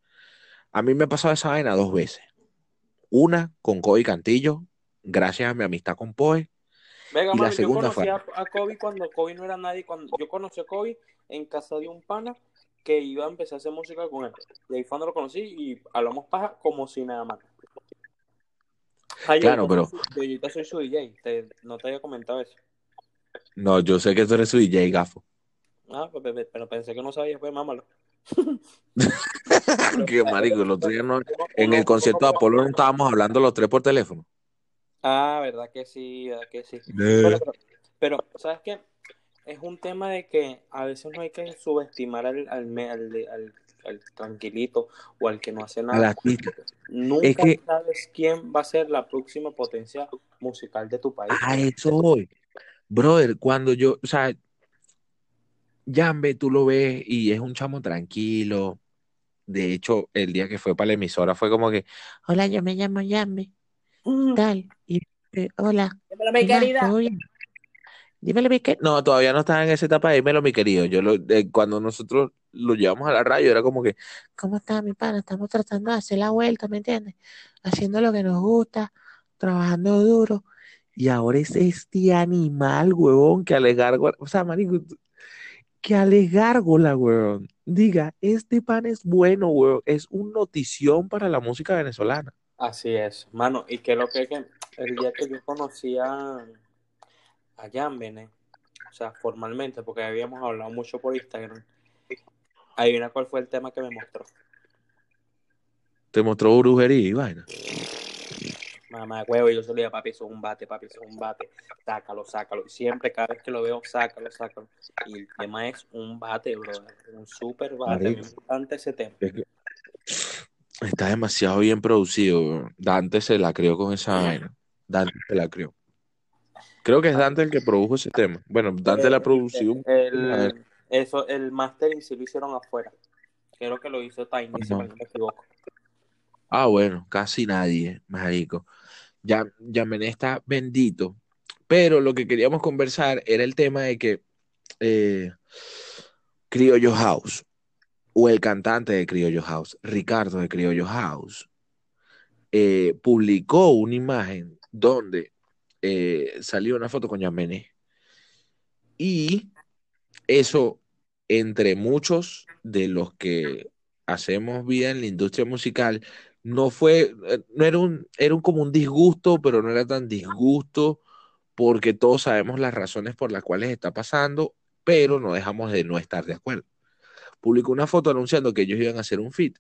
a mí me ha pasado esa vaina dos veces. Una con Kobe Cantillo, gracias a mi amistad con Poe. Venga, y la segunda yo conocí a, Kobe cuando Kobe no era nadie. Cuando yo conocí a Kobe en casa de un pana que iba a empezar a hacer música con él. Y ahí fue cuando lo conocí y hablamos paja como si nada más. claro, pero. Yo soy su DJ, no te había comentado eso. No, yo sé que tú eres su DJ, gafo. Ah, pues, pero pensé que no sabía, pues mámalo. Qué marico, el otro día no, en el concierto de Apolo no estábamos hablando los tres por teléfono. Ah, verdad que sí, verdad que sí. Pero, ¿sabes qué? Es un tema de que a veces no hay que subestimar al, al, al, tranquilito o al que no hace nada. Nunca sabes quién va a ser la próxima potencia musical de tu país. A eso voy. Brother, cuando yo, o sea, Yambe, tú lo ves y es un chamo tranquilo. De hecho, el día que fue para la emisora fue como que, hola, yo me llamo Yambe. Mm. Tal. Y hola. Dímelo, mi querida. Dímelo, mi querida. No, todavía no estaba en esa etapa dímelo, mi querido. Yo lo, cuando nosotros lo llevamos a la radio era como que, ¿cómo está mi pana? Estamos tratando de hacer la vuelta, ¿me entiendes? Haciendo lo que nos gusta, trabajando duro. Y ahora es este animal, huevón, que alegargo, o sea, marico, que alegargola, huevón. Diga, este pan es bueno, huevón. Es un notición para la música venezolana. Así es, mano. Y que lo que, que el día que yo conocí a, a o sea, formalmente, porque habíamos hablado mucho por Instagram, adivina cuál fue el tema que me mostró. Te mostró brujería y vaina. Mamá huevo, yo solía, papi, eso es un bate, papi, eso es un bate, sácalo, sácalo. Y siempre, cada vez que lo veo, sácalo, sácalo. Y el tema es un bate, bro, un super bate. Marico. encanta ese tema. Es que está demasiado bien producido. weón. Dante se la creó con esa vaina. Dante se la creó. Creo que es Dante el que produjo ese tema. Bueno, Dante la produció. un- El, eso, el mastering sí lo hicieron afuera. Creo que lo hizo Tiny, si no me equivoco. Ah, bueno, casi nadie, marico. Ya, Yamené está bendito. Pero lo que queríamos conversar era el tema de que eh, Criollo House, o el cantante de Criollo House, Ricardo de Criollo House, eh, publicó una imagen donde eh, salió una foto con Yamené. Y eso, entre muchos de los que hacemos vida en la industria musical, no fue, eh, no era un, era un como un disgusto, pero no era tan disgusto, porque todos sabemos las razones por las cuales está pasando, pero no dejamos de no estar de acuerdo. Publicó una foto anunciando que ellos iban a hacer un feat.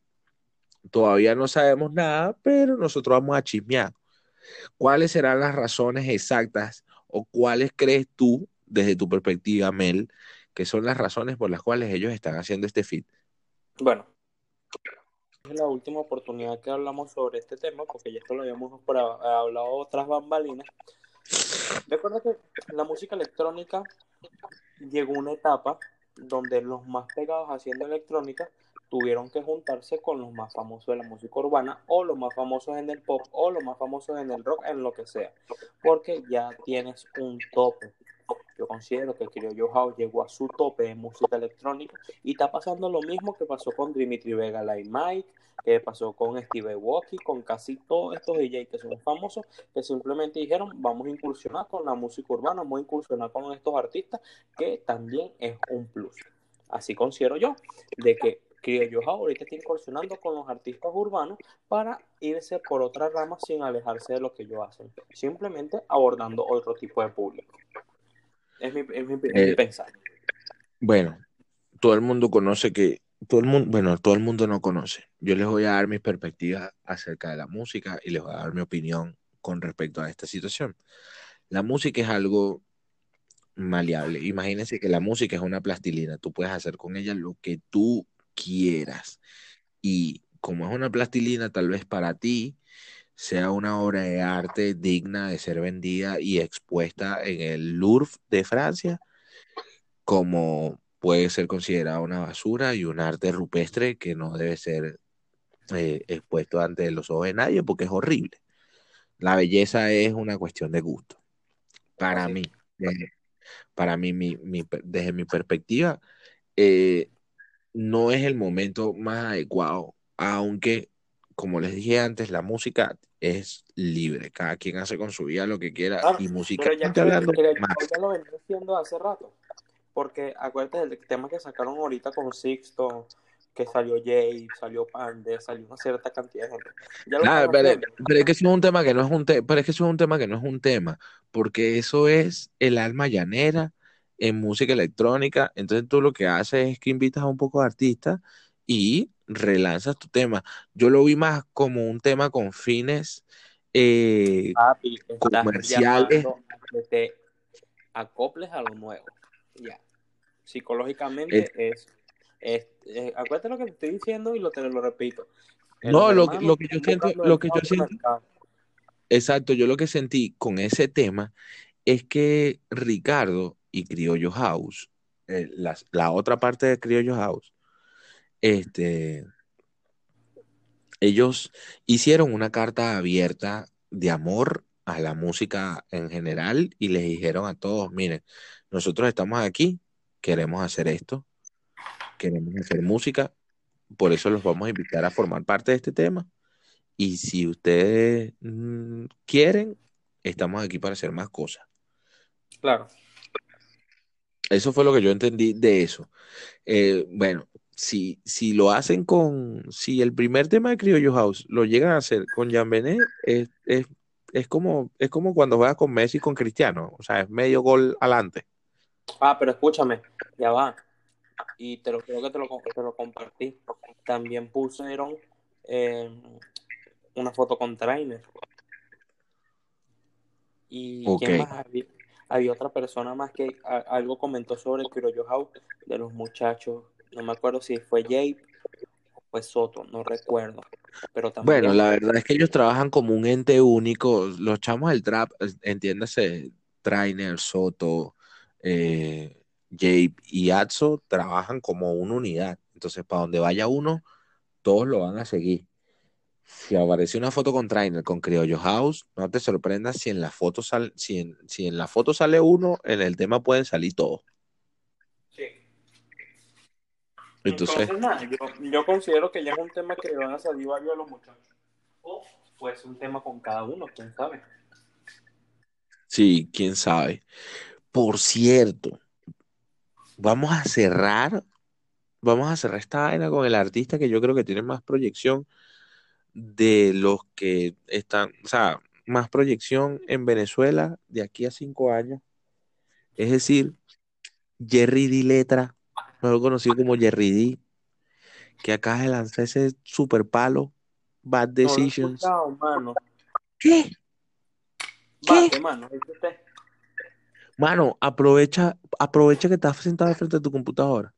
Todavía no sabemos nada, pero nosotros vamos a chismear. ¿Cuáles serán las razones exactas o cuáles crees tú, desde tu perspectiva, Mel, que son las razones por las cuales ellos están haciendo este feat? Bueno, es la última oportunidad que hablamos sobre este tema, porque ya esto lo habíamos hablado otras bambalinas. Recuerda que la música electrónica llegó a una etapa donde los más pegados haciendo electrónica tuvieron que juntarse con los más famosos de la música urbana o los más famosos en el pop o los más famosos en el rock, en lo que sea, porque ya tienes un tope. Yo considero que Criollo House llegó a su tope de música electrónica y está pasando lo mismo que pasó con Dimitri Vega, Like Mike, que pasó con Steve Aoki, con casi todos estos DJs que son famosos, que simplemente dijeron, vamos a incursionar con la música urbana, vamos a incursionar con estos artistas, que también es un plus. Así considero yo, de que Criollo ahorita está incursionando con los artistas urbanos para irse por otra rama sin alejarse de lo que ellos hacen, simplemente abordando otro tipo de público. Es mi, es mi, es mi Eh, pensar. Bueno, todo el mundo conoce que, todo el mundo, bueno, todo el mundo no conoce. Yo les voy a dar mis perspectivas acerca de la música y les voy a dar mi opinión con respecto a esta situación. La música es algo maleable. Imagínense que la música es una plastilina. Tú puedes hacer con ella lo que tú quieras. Y como es una plastilina, tal vez para ti sea una obra de arte digna de ser vendida y expuesta en el Louvre de Francia, como puede ser considerada una basura y un arte rupestre que no debe ser eh, expuesto ante los ojos de nadie porque es horrible. La belleza es una cuestión de gusto. Para mí, desde- para mí, mi- desde mi perspectiva, eh, no es el momento más adecuado, aunque, como les dije antes, la música es libre, cada quien hace con su vida lo que quiera Ah, y pero ya hablando, que más. ya lo venía haciendo hace rato. Porque acuérdate del tema que sacaron ahorita con Sixto, que salió Jay, salió Pande, salió una cierta cantidad de gente. Ya lo Claro, están pero, es que eso es un tema que no es un tema, pero es que eso es un tema que no es un tema, porque eso es el alma llanera en música electrónica. Entonces tú lo que haces es que invitas a un poco de artistas y relanzas tu tema. Yo lo vi más como un tema con fines eh, Papi, comerciales. te acoples a lo nuevo. Ya. Psicológicamente Es- es, es, es- acuérdate lo que te estoy diciendo y lo te lo repito. Eh, no, lo, que- hermanos lo que yo siento, lo que yo siento, mercado. exacto, yo lo que sentí con ese tema es que Ricardo y Criollo House, eh, la otra parte de Criollo House, este, ellos hicieron una carta abierta de amor a la música en general y les dijeron a todos, miren, nosotros estamos aquí, queremos hacer esto, queremos hacer música, por eso los vamos a invitar a formar parte de este tema. Y si ustedes mm, quieren, estamos aquí para hacer más cosas. Claro. Eso fue lo que yo entendí de eso. Eh, bueno, si, si lo hacen con, si el primer tema de Criollo House lo llegan a hacer con Jean Benet, es, es, es, como, es como cuando juegas con Messi y con Cristiano, o sea, es medio gol adelante. Ah, pero escúchame, ya va. Y te lo creo que te lo, te lo compartí. También pusieron eh, una foto con Trainer. ¿Y Ok. quién más había? Había otra persona más que a- algo comentó sobre el Criollo House de los muchachos. No me acuerdo si fue Jape o fue Soto, no recuerdo. Pero también. Bueno, la verdad es que ellos trabajan como un ente único. Los chamos del trap, entiéndase, Trainer, Soto, eh, Jape y Atso trabajan como una unidad. Entonces, para donde vaya uno, todos lo van a seguir. Si aparece una foto con Trainer, con Criollo House, no te sorprendas si en la foto sale, si en, si en la foto sale uno, en el tema pueden salir todos. Sí. Entonces, Entonces, nada, yo, yo considero que ya es un tema que le van a salir varios de los muchachos. O pues un tema con cada uno, quién sabe. sí, quién sabe. Por cierto, vamos a cerrar, vamos a cerrar esta vaina con el artista que yo creo que tiene más proyección de los que están, o sea, más proyección en Venezuela de aquí a cinco años. Es decir, Jerry D. Letra, mejor conocido como Jerry D, que acaba de lanzar ese super palo, Bad No Decisions. mano. ¿Qué? ¿Qué? Bate, mano. aprovecha, aprovecha que estás sentado frente a tu computadora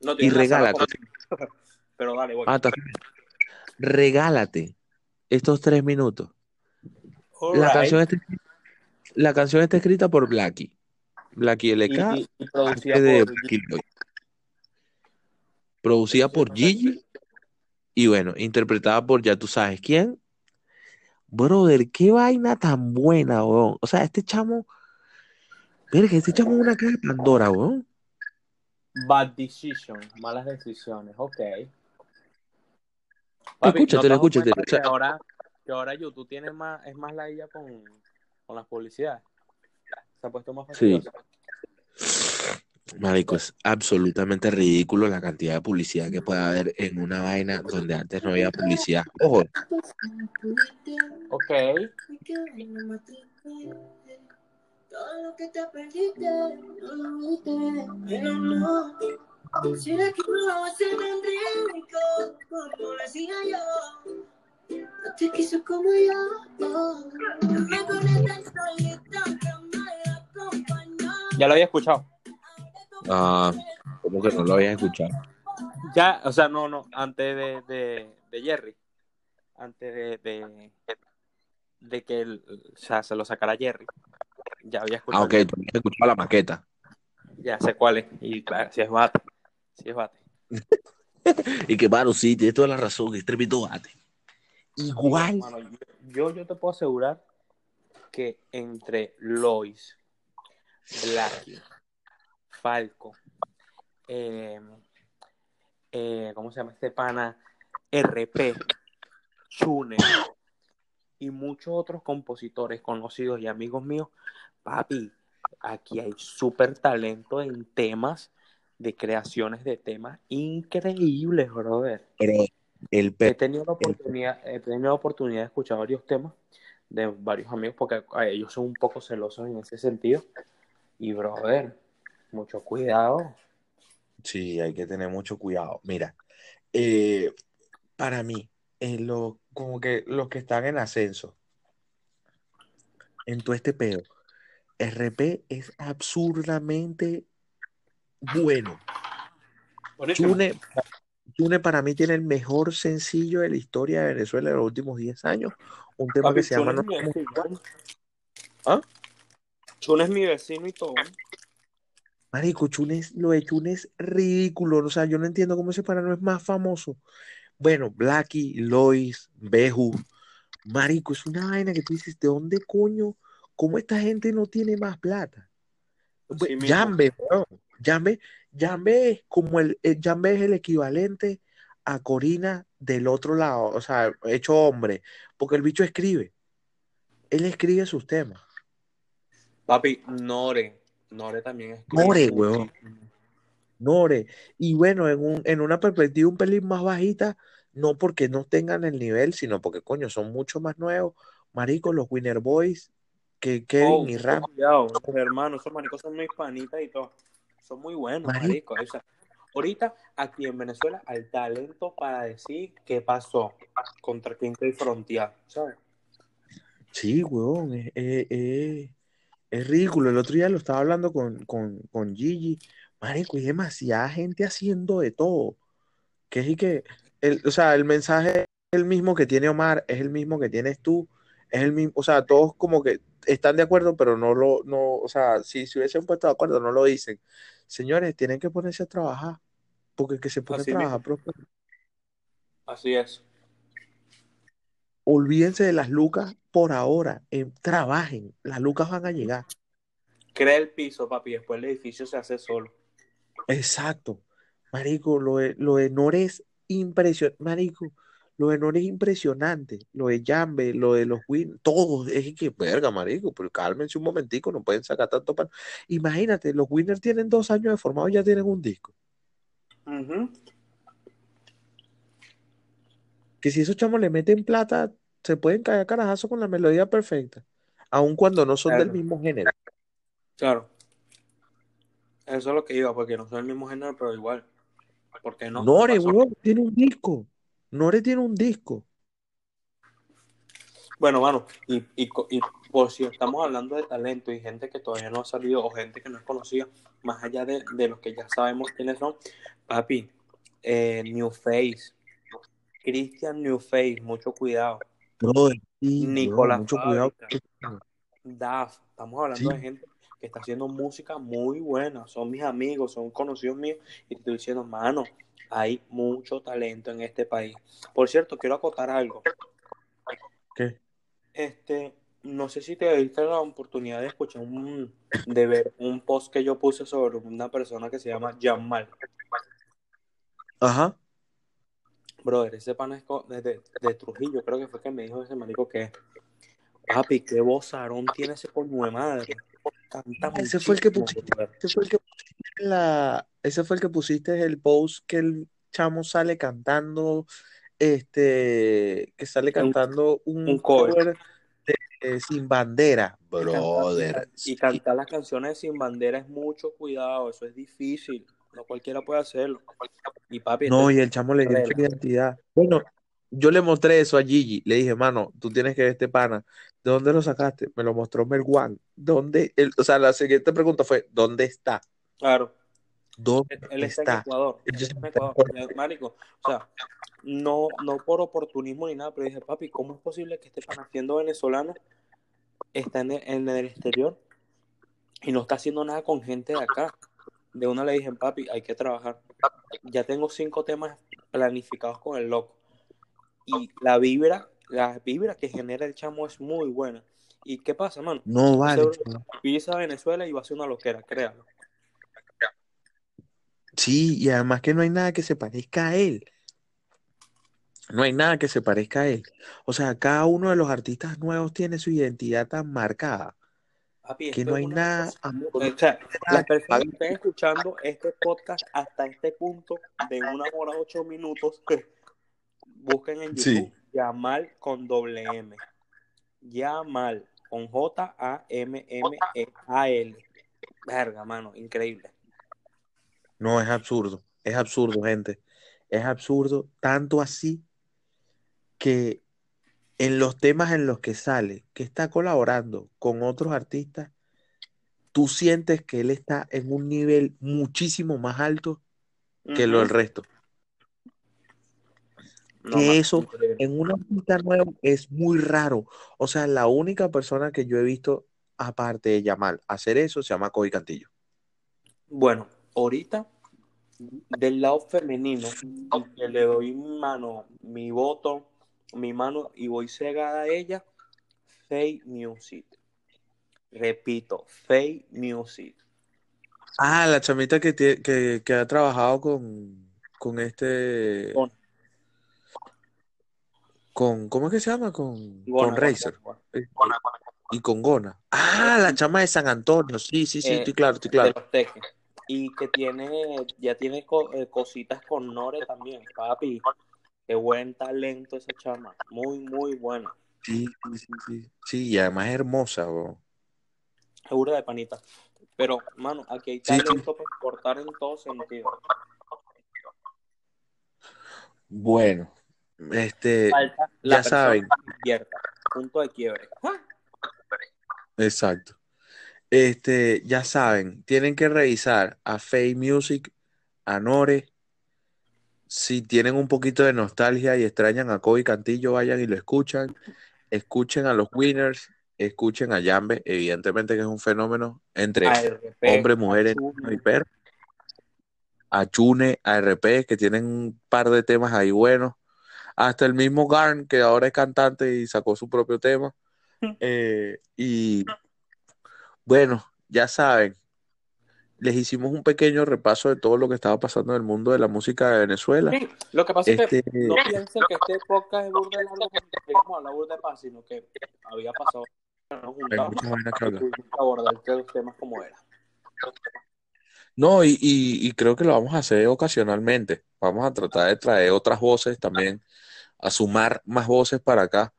No y regálate. Pero dale, voy. Ah, regálate estos tres minutos. La canción está, la canción está escrita por Blackie. Blackie LK, y- y producida arte de por Blackie Lloyd. Producida por Gigi y bueno, interpretada por ya tú sabes quién. Brother, qué vaina tan buena, weón. O sea, este chamo, verga, este chamo es una caja de Pandora, weón. Bad Decision, malas decisiones, ok. Escúchatelo, ¿no das escúchatelo, cuenta o sea- que ahora, que ahora YouTube tiene más, es más la IA con, con las publicidades. Se ha puesto más Sí. Marico, es absolutamente ridículo la cantidad de publicidad que puede haber en una vaina donde antes no había publicidad. Ojo, Ok. Ya lo había escuchado. Ah, como que no lo habías escuchado. Ya, o sea, no, no, antes de, de, de Jerry. Antes de, de, de que el, o sea, se lo sacara Jerry. Ya había Ah, escuchado. ok, tú habías escuchado la maqueta. Ya sé cuál es. Y claro, si es bate. Si es bate. Y que, mano, sí, tienes toda la razón, es tremendo bate. Igual. Yo, yo te puedo asegurar que entre Lois, Blackie, Falco, eh, eh, ¿cómo se llama este pana? RP, Chune y muchos otros compositores conocidos y amigos míos, papi, aquí hay súper talento en temas de creaciones de temas increíbles, brother. El He tenido la oportunidad, he tenido la oportunidad de escuchar varios temas de varios amigos porque a ellos son un poco celosos en ese sentido. Y brother, mucho cuidado. Sí, hay que tener mucho cuidado. Mira, eh, para mí, en lo, como que los que están en ascenso, en todo este pedo, RP es absurdamente bueno. Chune, Chune para mí tiene el mejor sencillo de la historia de Venezuela de los últimos 10 años. Un tema Papi, que se llama No. ¿Ah? Chune es mi vecino y todo. Marico, Chune es- lo de Chune es ridículo. O sea, yo no entiendo cómo ese para no es más famoso. Bueno, Blackie, Lois, Beju. Marico, es una vaina que tú dices, ¿de dónde coño? ¿Cómo esta gente no tiene más plata? Yambe, weón. Yambe, Yambe es como el, el Yambe es el equivalente a Corina del otro lado, o sea, hecho hombre, porque el bicho escribe. él escribe sus temas. Papi, Nore. Nore también es. Nore, weón. Nore. Y bueno, en, un, en una perspectiva un pelín más bajita, no porque no tengan el nivel, sino porque, coño, son mucho más nuevos. Marico, los Winner Boys, que Kevin Oh, y Ram. cuidado, hermano, esos maricos son muy panitas y todo. Son muy buenos, Marico. marico. O sea, ahorita, aquí en Venezuela, hay talento para decir qué pasó contra Quinto y Frontier, ¿sabes? Sí, weón, es, es- es- es ridículo. El otro día lo estaba hablando con, con, con Gigi. Marico, hay demasiada gente haciendo de todo. Que es y que, el, o sea, el mensaje es el mismo que tiene Omar, es el mismo que tienes tú, es el mismo, o sea, todos como que están de acuerdo, pero no lo, no, o sea, si se hubiesen puesto de acuerdo, no lo dicen. Señores, tienen que ponerse a trabajar, porque el que se pone Así a trabajar, prospera. Así es. Olvídense de las lucas por ahora, eh, trabajen, las lucas van a llegar. Crea el piso, papi, después el edificio se hace solo. Exacto. Marico, lo de, lo de es impresionante. Marico, lo de Nore es impresionante. Lo de Jambe, lo de los Win, todo. Es que, verga, marico, pero cálmense un momentico, no pueden sacar tanto pan. Imagínate, los Winners tienen dos años de formado y ya tienen un disco. Ujú. Que si esos chamos le meten plata, se pueden caer carajazo con la melodía perfecta. Aun cuando no son del mismo género. Claro. Eso es lo que iba, porque no son el mismo género, pero igual. ¿Por qué no? Nore, tiene un disco. Nore tiene un disco. Bueno, mano, y, y, y por si estamos hablando de talento y gente que todavía no ha salido o gente que no es conocida, más allá de, de los que ya sabemos quiénes son, papi, eh, New Face, Christian New Face, mucho cuidado, Brother, sí, Nicolás mucho cuidado. Daf, estamos hablando Sí. de gente que está haciendo música muy buena, son mis amigos, son conocidos míos, y te estoy diciendo, mano, hay mucho talento en este país. Por cierto, quiero acotar algo. ¿Qué? Este, no sé si te diste la oportunidad de escuchar un, de ver un post que yo puse sobre una persona que se llama Jamal. Ajá. Brother, ese pana es de, de- de Trujillo, creo que fue que me dijo ese marico que, papi, qué vozarón tiene ese coño de madre. Canta Ese fue el que pusiste, brother. ese fue el que pusiste la, ese fue el que pusiste el post que el chamo sale cantando, este, que sale cantando un un cover. cover de eh, Sin Bandera. Y cantar, y, Brother, y cantar las canciones sin bandera es mucho cuidado, eso es difícil. No cualquiera puede hacerlo. Y papi, No, y el chamo le dio su identidad. Bueno, yo le mostré eso a Gigi. Le dije, mano, tú tienes que ver este pana. ¿De dónde lo sacaste? Me lo mostró Melwan. ¿Dónde? El- o sea, la siguiente pregunta fue, ¿dónde está? Claro. ¿Dónde Él, él está en? Ecuador, él Ellos está en Ecuador, marico, o sea, no, no por oportunismo ni nada, pero dije, papi, ¿cómo es posible que este pana siendo venezolano está en el, en el exterior y no está haciendo nada con gente de acá? De una le dije, papi, hay que trabajar. Ya tengo cinco temas planificados con el loco. Y la vibra, la vibra que genera el chamo es muy buena. ¿Y qué pasa, mano? No vale. pisa a Venezuela y va a ser una loquera, créalo. Sí, y además que no hay nada que se parezca a él. No hay nada que se parezca a él. O sea, cada uno de los artistas nuevos tiene su identidad tan marcada Papi, que no hay nada, cosa O sea, las que personas que estén escuchando este podcast hasta este punto de una hora ocho minutos, busquen en Sí. YouTube Yamal con doble M. Yamal con J-A-M-M-E-A-L. Verga, mano, increíble. No, es absurdo. Es absurdo, gente. Es absurdo, tanto así que en los temas en los que sale, que está colaborando con otros artistas, tú sientes que él está en un nivel muchísimo más alto que lo del resto. No, Que eso increíble. en un artista nuevo es muy raro. O sea, la única persona que yo he visto, aparte de Yamal, hacer eso se llama Kobe Cantillo. Bueno, ahorita, del lado femenino, que le doy mi mano, mi voto, mi mano, y voy cegada a ella, Faye Music. Repito, Faye Music. Ah, la chamita que, que, que ha trabajado con, con este, Con- con, ¿cómo es que se llama? Con, Gona, con Gona, Razer. Gona. Eh, Y con Gona. Ah, la chama de San Antonio. Sí, sí, sí, Eh, estoy claro, estoy de claro. los. Y que tiene, ya tiene co- eh, cositas con Nore también, papi. Qué buen talento esa chama. Muy, muy buena. Sí, sí, sí, sí. Sí, y además hermosa, bro. Segura de panita. Pero, mano, aquí hay Sí, sí. talento para cortar en todo sentido. Bueno, este, Falta la ya saben. Punto de quiebre. ¡Ah! Exacto. Este, ya saben, tienen que revisar a Faye Music, a Nore. Si tienen un poquito de nostalgia y extrañan a Kobe Cantillo, vayan y lo escuchan. Escuchen a los Winners, escuchen a Yambe, evidentemente que es un fenómeno entre hombres, mujeres, y perros. A Chune, a RP, que tienen un par de temas ahí buenos. Hasta el mismo Garn, que ahora es cantante y sacó su propio tema. Eh, y bueno, ya saben, les hicimos un pequeño repaso de todo lo que estaba pasando en el mundo de la música de Venezuela. Sí, Lo que pasa es que Este, no piensen que este podcast es burda de largo como habla burda de paz, sino que había pasado. Que abordar los temas como era. No, y, y, y creo que lo vamos a hacer ocasionalmente. Vamos a tratar de traer otras voces también, a sumar más voces para acá,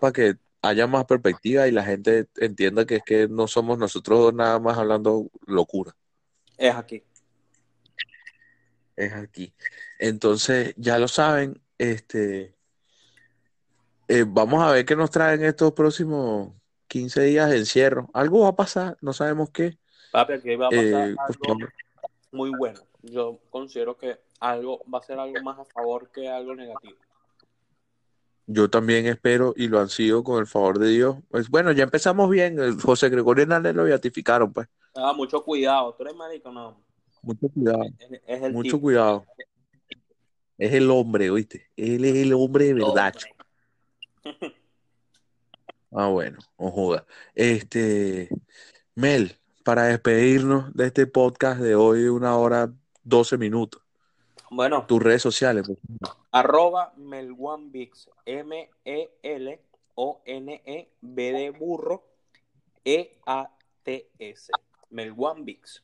para que haya más perspectiva y la gente entienda que es que no somos nosotros dos nada más hablando locura. Es aquí. Es aquí. Entonces, ya lo saben, este, eh, vamos a ver qué nos traen estos próximos 15 días de encierro. Algo va a pasar, no sabemos qué. Papi, aquí va a pasar Eh, algo favor. muy bueno. Yo considero que algo va a ser algo más a favor que algo negativo. Yo también espero y lo han sido con el favor de Dios. Pues bueno, ya empezamos bien. El José Gregorio Hernández lo beatificaron, pues. Ah, mucho cuidado. ¿Tú eres marico? No. Mucho cuidado, Es, es el mucho tipo. cuidado. Es el hombre, ¿oíste? Él es el hombre de verdad. Hombre. Ah, bueno, no joda. Este, Mel, para despedirnos de este podcast de hoy una hora 12 minutos, Bueno, tus redes sociales, pues. arroba melwanbix. M-E-L-O-N-E-B de burro. E-A-T-S. Melwanbix.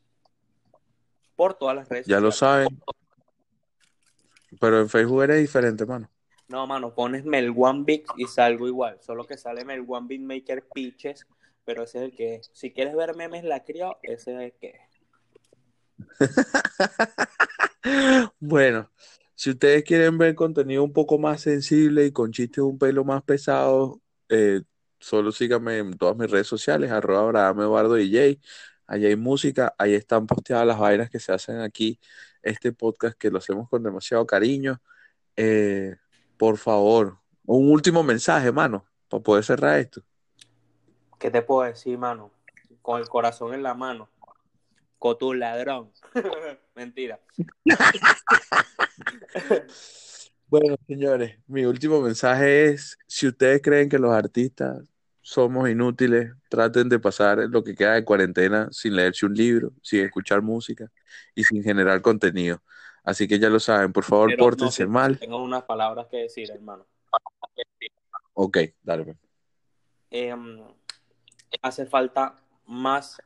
Por todas las redes Ya lo saben. Pero en Facebook eres diferente, mano. No, mano, pones Melwanbix y salgo igual. Solo que sale Melwanbix Maker Pitches. Pero ese es el que es. Si quieres ver memes la criado, ese es el que es. Bueno, si ustedes quieren ver contenido un poco más sensible y con chistes un pelo más pesados, eh, solo síganme en todas mis redes sociales, arroba Abraham Eduardo DJ. Allá hay música, ahí están posteadas las vainas que se hacen aquí, este podcast que lo hacemos con demasiado cariño. Eh, por favor, un último mensaje, mano, para poder cerrar esto. ¿Qué te puedo decir, mano? Con el corazón en la mano. Con tu ladrón. Mentira. Bueno, señores, mi último mensaje es, si ustedes creen que los artistas somos inútiles, traten de pasar lo que queda de cuarentena sin leerse un libro, sin escuchar música y sin generar contenido. Así que ya lo saben, por favor, Pero no pórtense sé, mal. tengo unas palabras que decir, hermano. Ok, dale. pues. Em, hace falta más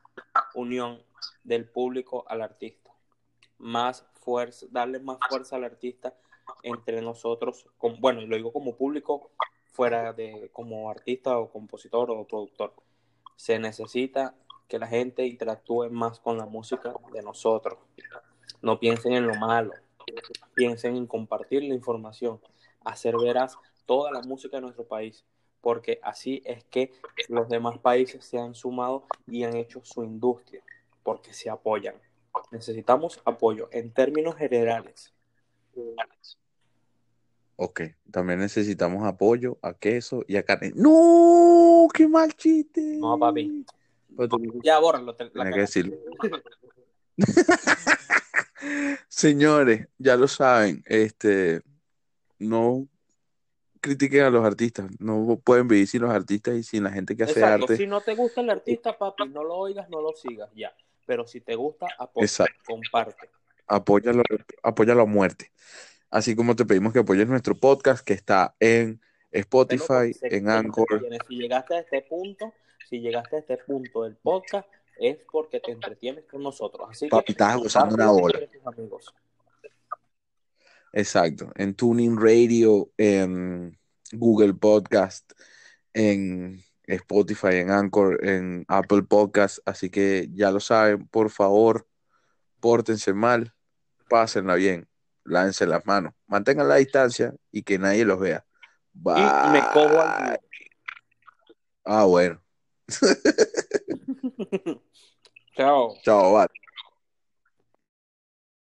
unión del público al artista. Más fuerza, darle más fuerza al artista entre nosotros. Con, bueno, lo digo como público, fuera de como artista o compositor o productor. Se necesita que la gente interactúe más con la música de nosotros. No piensen en lo malo, piensen en compartir la información, hacer veraz toda la música de nuestro país, porque así es que los demás países se han sumado y han hecho su industria, porque se apoyan. Necesitamos apoyo en términos generales. Ok, también necesitamos apoyo a queso y a carne. ¡No! ¡Qué mal chiste! No, papi. Tú- Ya, bórralo. Tenía que decirlo. Señores, ya lo saben, este, no critiquen a los artistas, no pueden vivir sin los artistas y sin la gente que hace Exacto. arte. Si no te gusta el artista, papi, no lo oigas, no lo sigas, ya. Pero si te gusta, apoya, comparte. Apóyalo, apóyalo a muerte. Así como te pedimos que apoyes nuestro podcast que está en Spotify, Sé en que Anchor. Si llegaste a este punto, si llegaste a este punto del podcast, es porque te entretienes con nosotros. Así que Papi, estás gozando una tus amigos. Exacto. En Tuning Radio, en Google Podcast, en Spotify, en Anchor, en Apple Podcast. Así que ya lo saben, por favor, pórtense mal, pásenla bien, lávense las manos, mantengan la distancia y que nadie los vea. Y me cojo al Bye. Ah, bueno. Chao. Chao, bye.